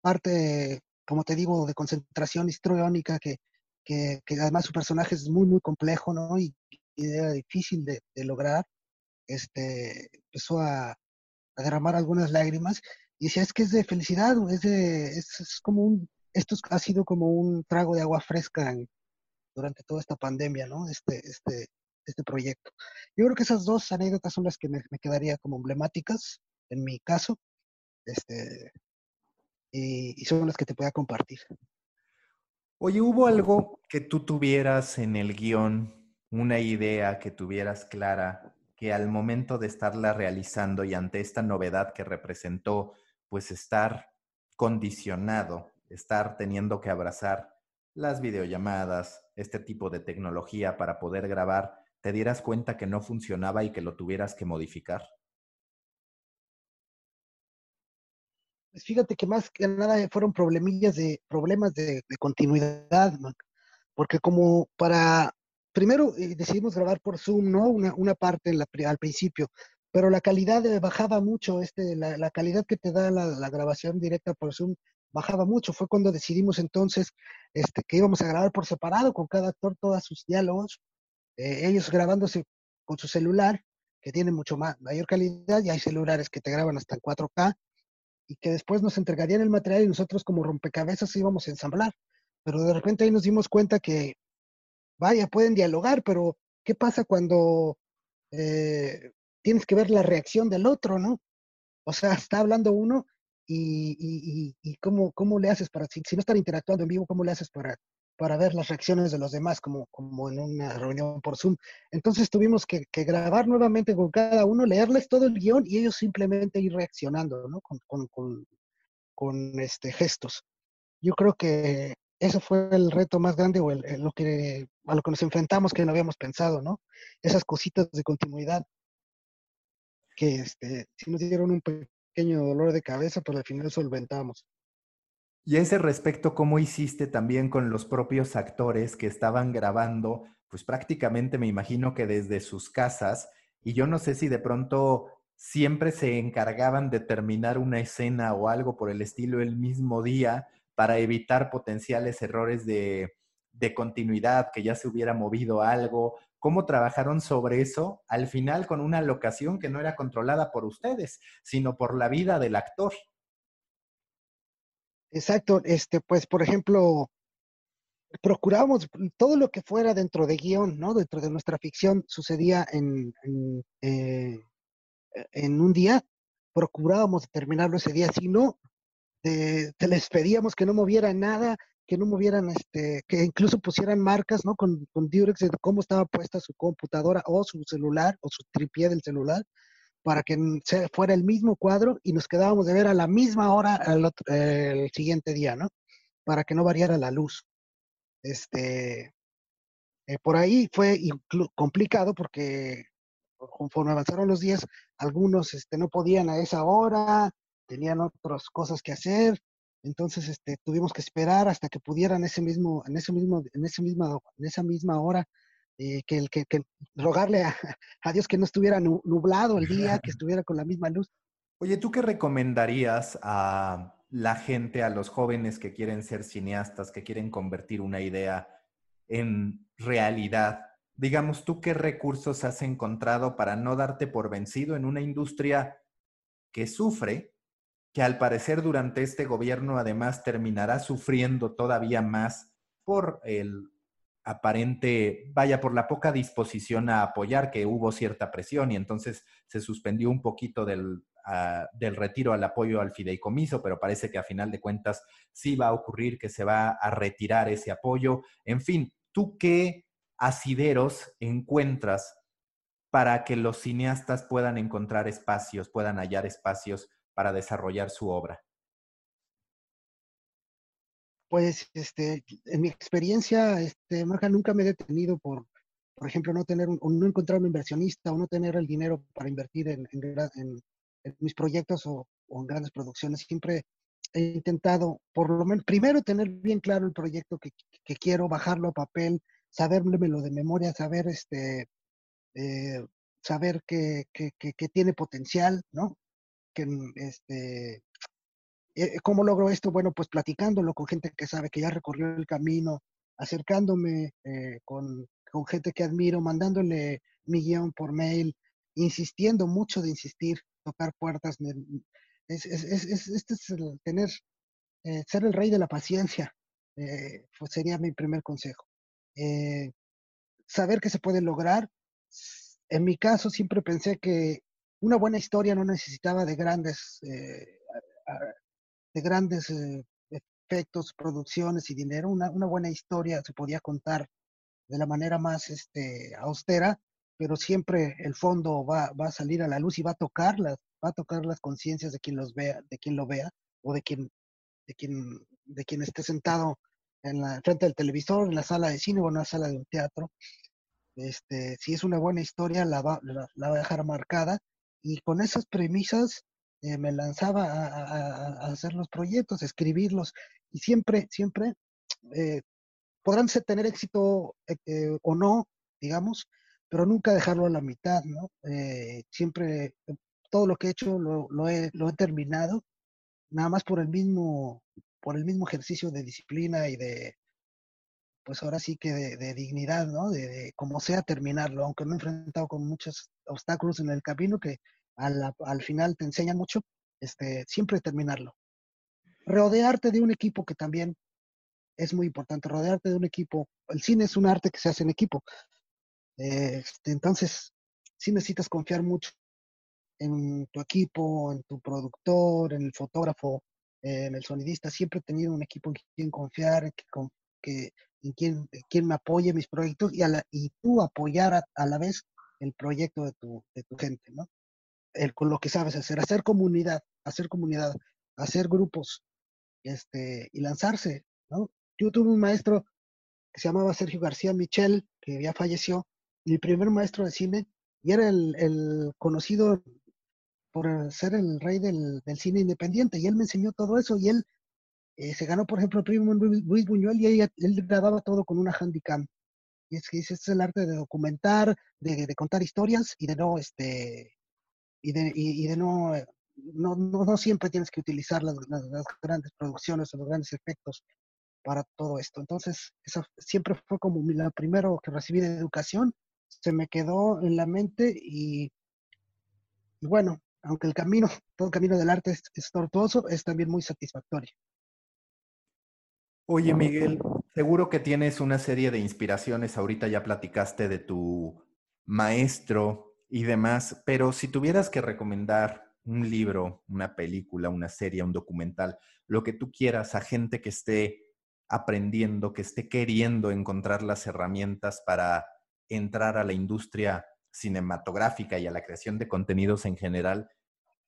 parte, como te digo, de concentración histriónica, que, que, además su personaje es muy, muy complejo, ¿no? Y, era difícil de, lograr, este, empezó a, derramar algunas lágrimas y decía, es que es de felicidad, es, de, es, como un, esto ha sido como un trago de agua fresca durante toda esta pandemia, ¿no? Este, este, este proyecto. Yo creo que esas dos anécdotas son las que me, me quedaría como emblemáticas en mi caso, este, y, y, son las que te pueda compartir.
Oye, ¿hubo algo que tú tuvieras en el guion, una idea que tuvieras clara, que al momento de estarla realizando y ante esta novedad que representó, pues estar condicionado, estar teniendo que abrazar las videollamadas, este tipo de tecnología para poder grabar, te dieras cuenta que no funcionaba y que lo tuvieras que modificar?
Pues fíjate que más que nada fueron problemillas de problemas de, continuidad, porque como para primero eh, decidimos grabar por Zoom, ¿no? Una, parte la, al principio, pero la calidad eh, bajaba mucho, este, la, calidad que te da la, la, grabación directa por Zoom bajaba mucho. Fue cuando decidimos entonces este, que íbamos a grabar por separado con cada actor todos sus diálogos eh, ellos grabándose con su celular, que tiene mucho más, mayor calidad, y hay celulares que te graban hasta en 4K, y que después nos entregarían el material y nosotros como rompecabezas íbamos a ensamblar. Pero de repente ahí nos dimos cuenta que, vaya, pueden dialogar, pero ¿qué pasa cuando eh, tienes que ver la reacción del otro, no? O sea, está hablando uno y, y, cómo, cómo le haces para, si, si, no están interactuando en vivo, ¿cómo le haces para para ver las reacciones de los demás, como, como en una reunión por Zoom. Entonces tuvimos que, que, grabar nuevamente con cada uno, leerles todo el guion y ellos simplemente ir reaccionando, ¿no? Con, con, con, con este, gestos. Yo creo que ese fue el reto más grande o el, el, lo que, a lo que nos enfrentamos que no habíamos pensado, ¿no? Esas cositas de continuidad que este, sí nos dieron un pequeño dolor de cabeza, pero al final solventamos.
Y a ese respecto, ¿cómo hiciste también con los propios actores que estaban grabando? Pues prácticamente me imagino que desde sus casas, y yo no sé si de pronto siempre se encargaban de terminar una escena o algo por el estilo el mismo día para evitar potenciales errores de, de continuidad, que ya se hubiera movido algo. ¿Cómo trabajaron sobre eso al final con una locación que no era controlada por ustedes, sino por la vida del actor?
Exacto, este, pues, por ejemplo, procurábamos todo lo que fuera dentro de guion, ¿no? Dentro de nuestra ficción sucedía en, en, eh, en un día, procurábamos terminarlo ese día, si no, te, les pedíamos que no movieran nada, que no movieran, este, que incluso pusieran marcas, ¿no? Con, con Durex de cómo estaba puesta su computadora o su celular o su tripié del celular, para que fuera el mismo cuadro y nos quedábamos de ver a la misma hora otro, el siguiente día, ¿no? Para que no variara la luz. Este, eh, por ahí fue complicado porque conforme avanzaron los días, algunos este, no podían a esa hora, tenían otras cosas que hacer, entonces este, tuvimos que esperar hasta que pudieran ese mismo, en ese mismo, en ese misma, en esa misma hora eh, que, que, que, rogarle a, a, Dios que no estuviera nublado el día, que estuviera con la misma luz.
Oye, ¿tú qué recomendarías a la gente, a los jóvenes que quieren ser cineastas, que quieren convertir una idea en realidad? Digamos, ¿tú qué recursos has encontrado para no darte por vencido en una industria que sufre, que al parecer durante este gobierno además terminará sufriendo todavía más por el aparente, vaya, por la poca disposición a apoyar, que hubo cierta presión y entonces se suspendió un poquito del, ah, del retiro al apoyo al fideicomiso, pero parece que a final de cuentas sí va a ocurrir que se va a retirar ese apoyo. En fin, ¿tú qué asideros encuentras para que los cineastas puedan encontrar espacios, puedan hallar espacios para desarrollar su obra?
Pues, este, en mi experiencia, este, Marja, nunca me he detenido por, por ejemplo, no tener, un, no encontrar un inversionista o no tener el dinero para invertir en, en, mis proyectos o, en grandes producciones. Siempre he intentado, por lo menos, primero tener bien claro el proyecto que, quiero, bajarlo a papel, sabérmelo de memoria, saber, este, eh, saber que, que, que, tiene potencial, ¿no? Que, este, ¿Cómo logro esto? Bueno, pues platicándolo con gente que sabe que ya recorrió el camino, acercándome eh, con, con, gente que admiro, mandándole mi guion por mail, insistiendo mucho de insistir, tocar puertas. Es, es, es, este es el tener, eh, ser el rey de la paciencia, pues sería mi primer consejo. saber que se puede lograr. En mi caso siempre pensé que una buena historia no necesitaba de grandes de grandes eh, efectos, producciones y dinero. Una, una, buena historia se podía contar de la manera más este, austera, pero siempre el fondo va, va, a salir a la luz y va a tocar las, va a tocar las conciencias de quien los vea, de quien lo vea, o de quien, de quien, de quien esté sentado en la frente del televisor, en la sala de cine o en la sala de un teatro. Este, si es una buena historia, la va, la va a dejar marcada. Y con esas premisas, eh, me lanzaba a, hacer los proyectos, escribirlos, y siempre, siempre eh, podrán tener éxito eh, o no, digamos, pero nunca dejarlo a la mitad, ¿no? siempre, todo lo que he hecho lo, lo, he, lo he terminado, nada más por el mismo, por el mismo ejercicio de disciplina y de, pues ahora sí que de, dignidad, ¿no? De, de, como sea terminarlo, aunque me he enfrentado con muchos obstáculos en el camino que al, final te enseñan mucho, este, siempre terminarlo. Rodearte de un equipo que también es muy importante, rodearte de un equipo. El cine es un arte que se hace en equipo. Este, entonces, sí necesitas confiar mucho en tu equipo, en tu productor, en el fotógrafo, en el sonidista. Siempre he tenido un equipo en quien confiar, en, que, en quien, quien me apoye mis proyectos y, a la, y tú apoyar a, a, la vez el proyecto de tu, de tu gente, ¿no? El, con lo que sabes hacer, hacer comunidad, hacer comunidad, hacer grupos, este, y lanzarse, ¿no? Yo tuve un maestro que se llamaba Sergio García Michel, que ya falleció, mi primer maestro de cine, y era el, el conocido por ser el rey del, del, cine independiente, y él me enseñó todo eso, y él eh, se ganó, por ejemplo, el premio Luis Buñuel, y él, él grababa todo con una handicam. Y es que este es el arte de documentar, de, de contar historias y de no, este, y de, y, de no, no, no, siempre tienes que utilizar las, las, grandes producciones o los grandes efectos para todo esto. Entonces, eso siempre fue como la primero que recibí de educación, se me quedó en la mente y, y bueno, aunque el camino, todo el camino del arte es, es tortuoso, es también muy satisfactorio.
Oye, Miguel, seguro que tienes una serie de inspiraciones. Ahorita ya platicaste de tu maestro y demás, pero si tuvieras que recomendar un libro, una película, una serie, un documental, lo que tú quieras a gente que esté aprendiendo, que esté queriendo encontrar las herramientas para entrar a la industria cinematográfica y a la creación de contenidos en general,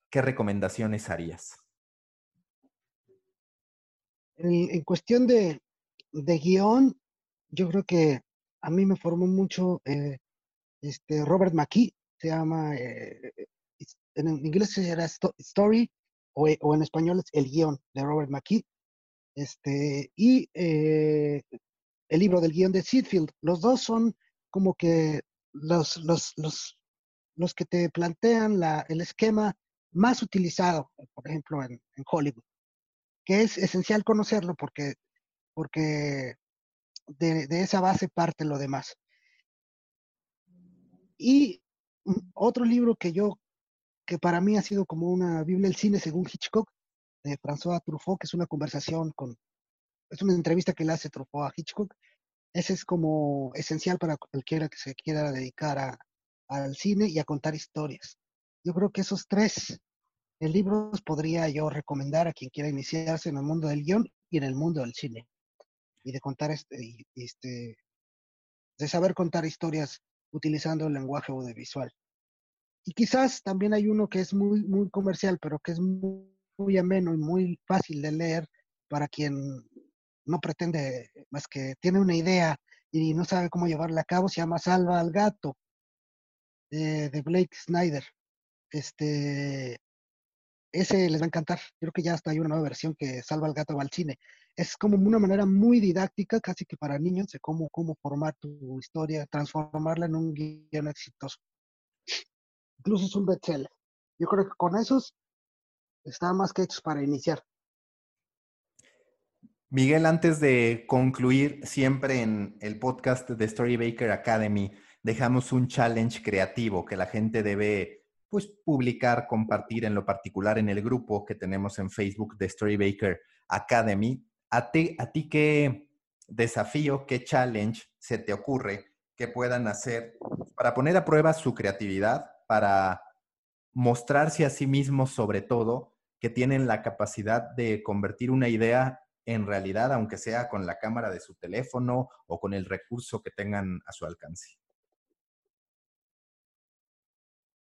¿qué recomendaciones harías?
En, cuestión de, de, guion, yo creo que a mí me formó mucho eh, este Robert McKee, se llama, eh, eh, en inglés era Story o, o, en español es El guion de Robert McKee. Este, y eh, el libro del guion de Seedfield. Los dos son como que los, los, los, los que te plantean la, el esquema más utilizado, por ejemplo, en, en, Hollywood, que es esencial conocerlo porque, porque de, de, esa base parte lo demás. Y otro libro que yo, que para mí ha sido como una Biblia del cine según Hitchcock, de François Truffaut, que es una conversación con, es una entrevista que le hace Truffaut a Hitchcock. Ese es como esencial para cualquiera que se quiera dedicar al cine y a contar historias. Yo creo que esos tres libros podría yo recomendar a quien quiera iniciarse en el mundo del guion y en el mundo del cine. Y de contar este, este de saber contar historias utilizando el lenguaje audiovisual. Y quizás también hay uno que es muy, muy comercial, pero que es muy, ameno y muy fácil de leer para quien no pretende más que tiene una idea y no sabe cómo llevarla a cabo. Se llama Salva al Gato, de Blake Snyder. Este, ese les va a encantar. Creo que ya hasta hay una nueva versión que salva al gato al cine. Es como una manera muy didáctica, casi que para niños, de cómo, cómo formar tu historia, transformarla en un guion exitoso incluso es un bestseller. Yo creo que con esos está más que hechos para iniciar.
Miguel, antes de concluir, siempre en el podcast de Story Baker Academy dejamos un challenge creativo que la gente debe pues, publicar, compartir en lo particular en el grupo que tenemos en Facebook de Story Baker Academy. ¿A ti, a ti qué desafío, qué challenge se te ocurre que puedan hacer para poner a prueba su creatividad, para mostrarse a sí mismos sobre todo, que tienen la capacidad de convertir una idea en realidad, aunque sea con la cámara de su teléfono o con el recurso que tengan a su alcance.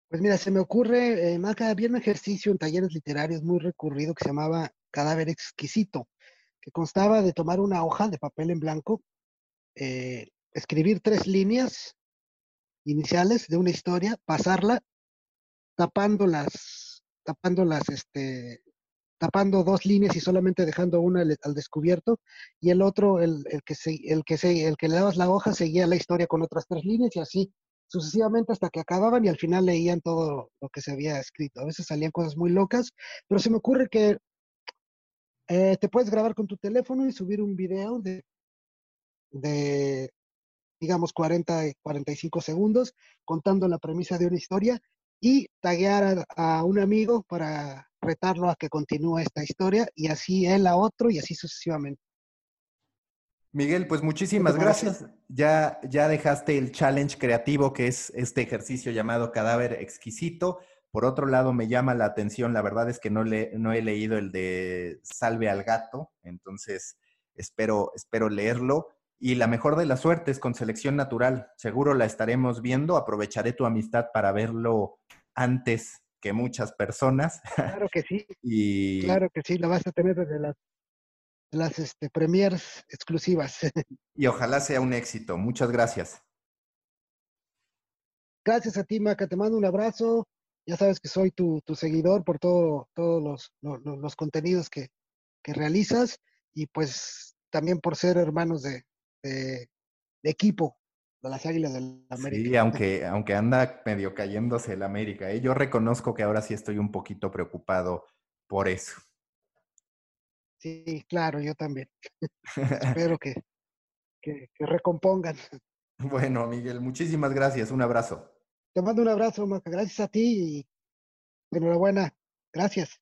Pues mira, se me ocurre, eh, Maca, había un ejercicio en talleres literarios muy recurrido que se llamaba Cadáver Exquisito, que constaba de tomar una hoja de papel en blanco, eh, escribir tres líneas iniciales de una historia, pasarla tapando las, tapando las, este, tapando dos líneas y solamente dejando una al, descubierto y el otro, el, que se, el que se, el que le dabas la hoja seguía la historia con otras tres líneas y así sucesivamente hasta que acababan y al final leían todo lo que se había escrito. A veces salían cosas muy locas, pero se me ocurre que eh, te puedes grabar con tu teléfono y subir un video de, de digamos, 40, 45 segundos contando la premisa de una historia y taguear a, un amigo para retarlo a que continúe esta historia y así él a otro y así sucesivamente.
Miguel, pues muchísimas gracias. Ya, ya dejaste el challenge creativo que es este ejercicio llamado cadáver exquisito. Por otro lado, me llama la atención, la verdad es que no, le, no he leído el de Salve al gato, entonces espero, espero leerlo. Y la mejor de las suertes con selección natural. Seguro la estaremos viendo. Aprovecharé tu amistad para verlo antes que muchas personas.
Claro que sí. y... Claro que sí, lo vas a tener desde las, las este, premiers exclusivas.
y ojalá sea un éxito. Muchas gracias.
Gracias a ti, Maca. Te mando un abrazo. Ya sabes que soy tu, seguidor por todo, todos los, los, contenidos que, que realizas y pues también por ser hermanos de, de, equipo de las Águilas del América.
Sí, aunque, aunque anda medio cayéndose el América. ¿eh? Yo reconozco que ahora sí estoy un poquito preocupado por eso.
Sí, claro, yo también. Espero que, que, recompongan.
Bueno, Miguel, muchísimas gracias. Un abrazo.
Te mando un abrazo, Maca. Gracias a ti y enhorabuena. Gracias.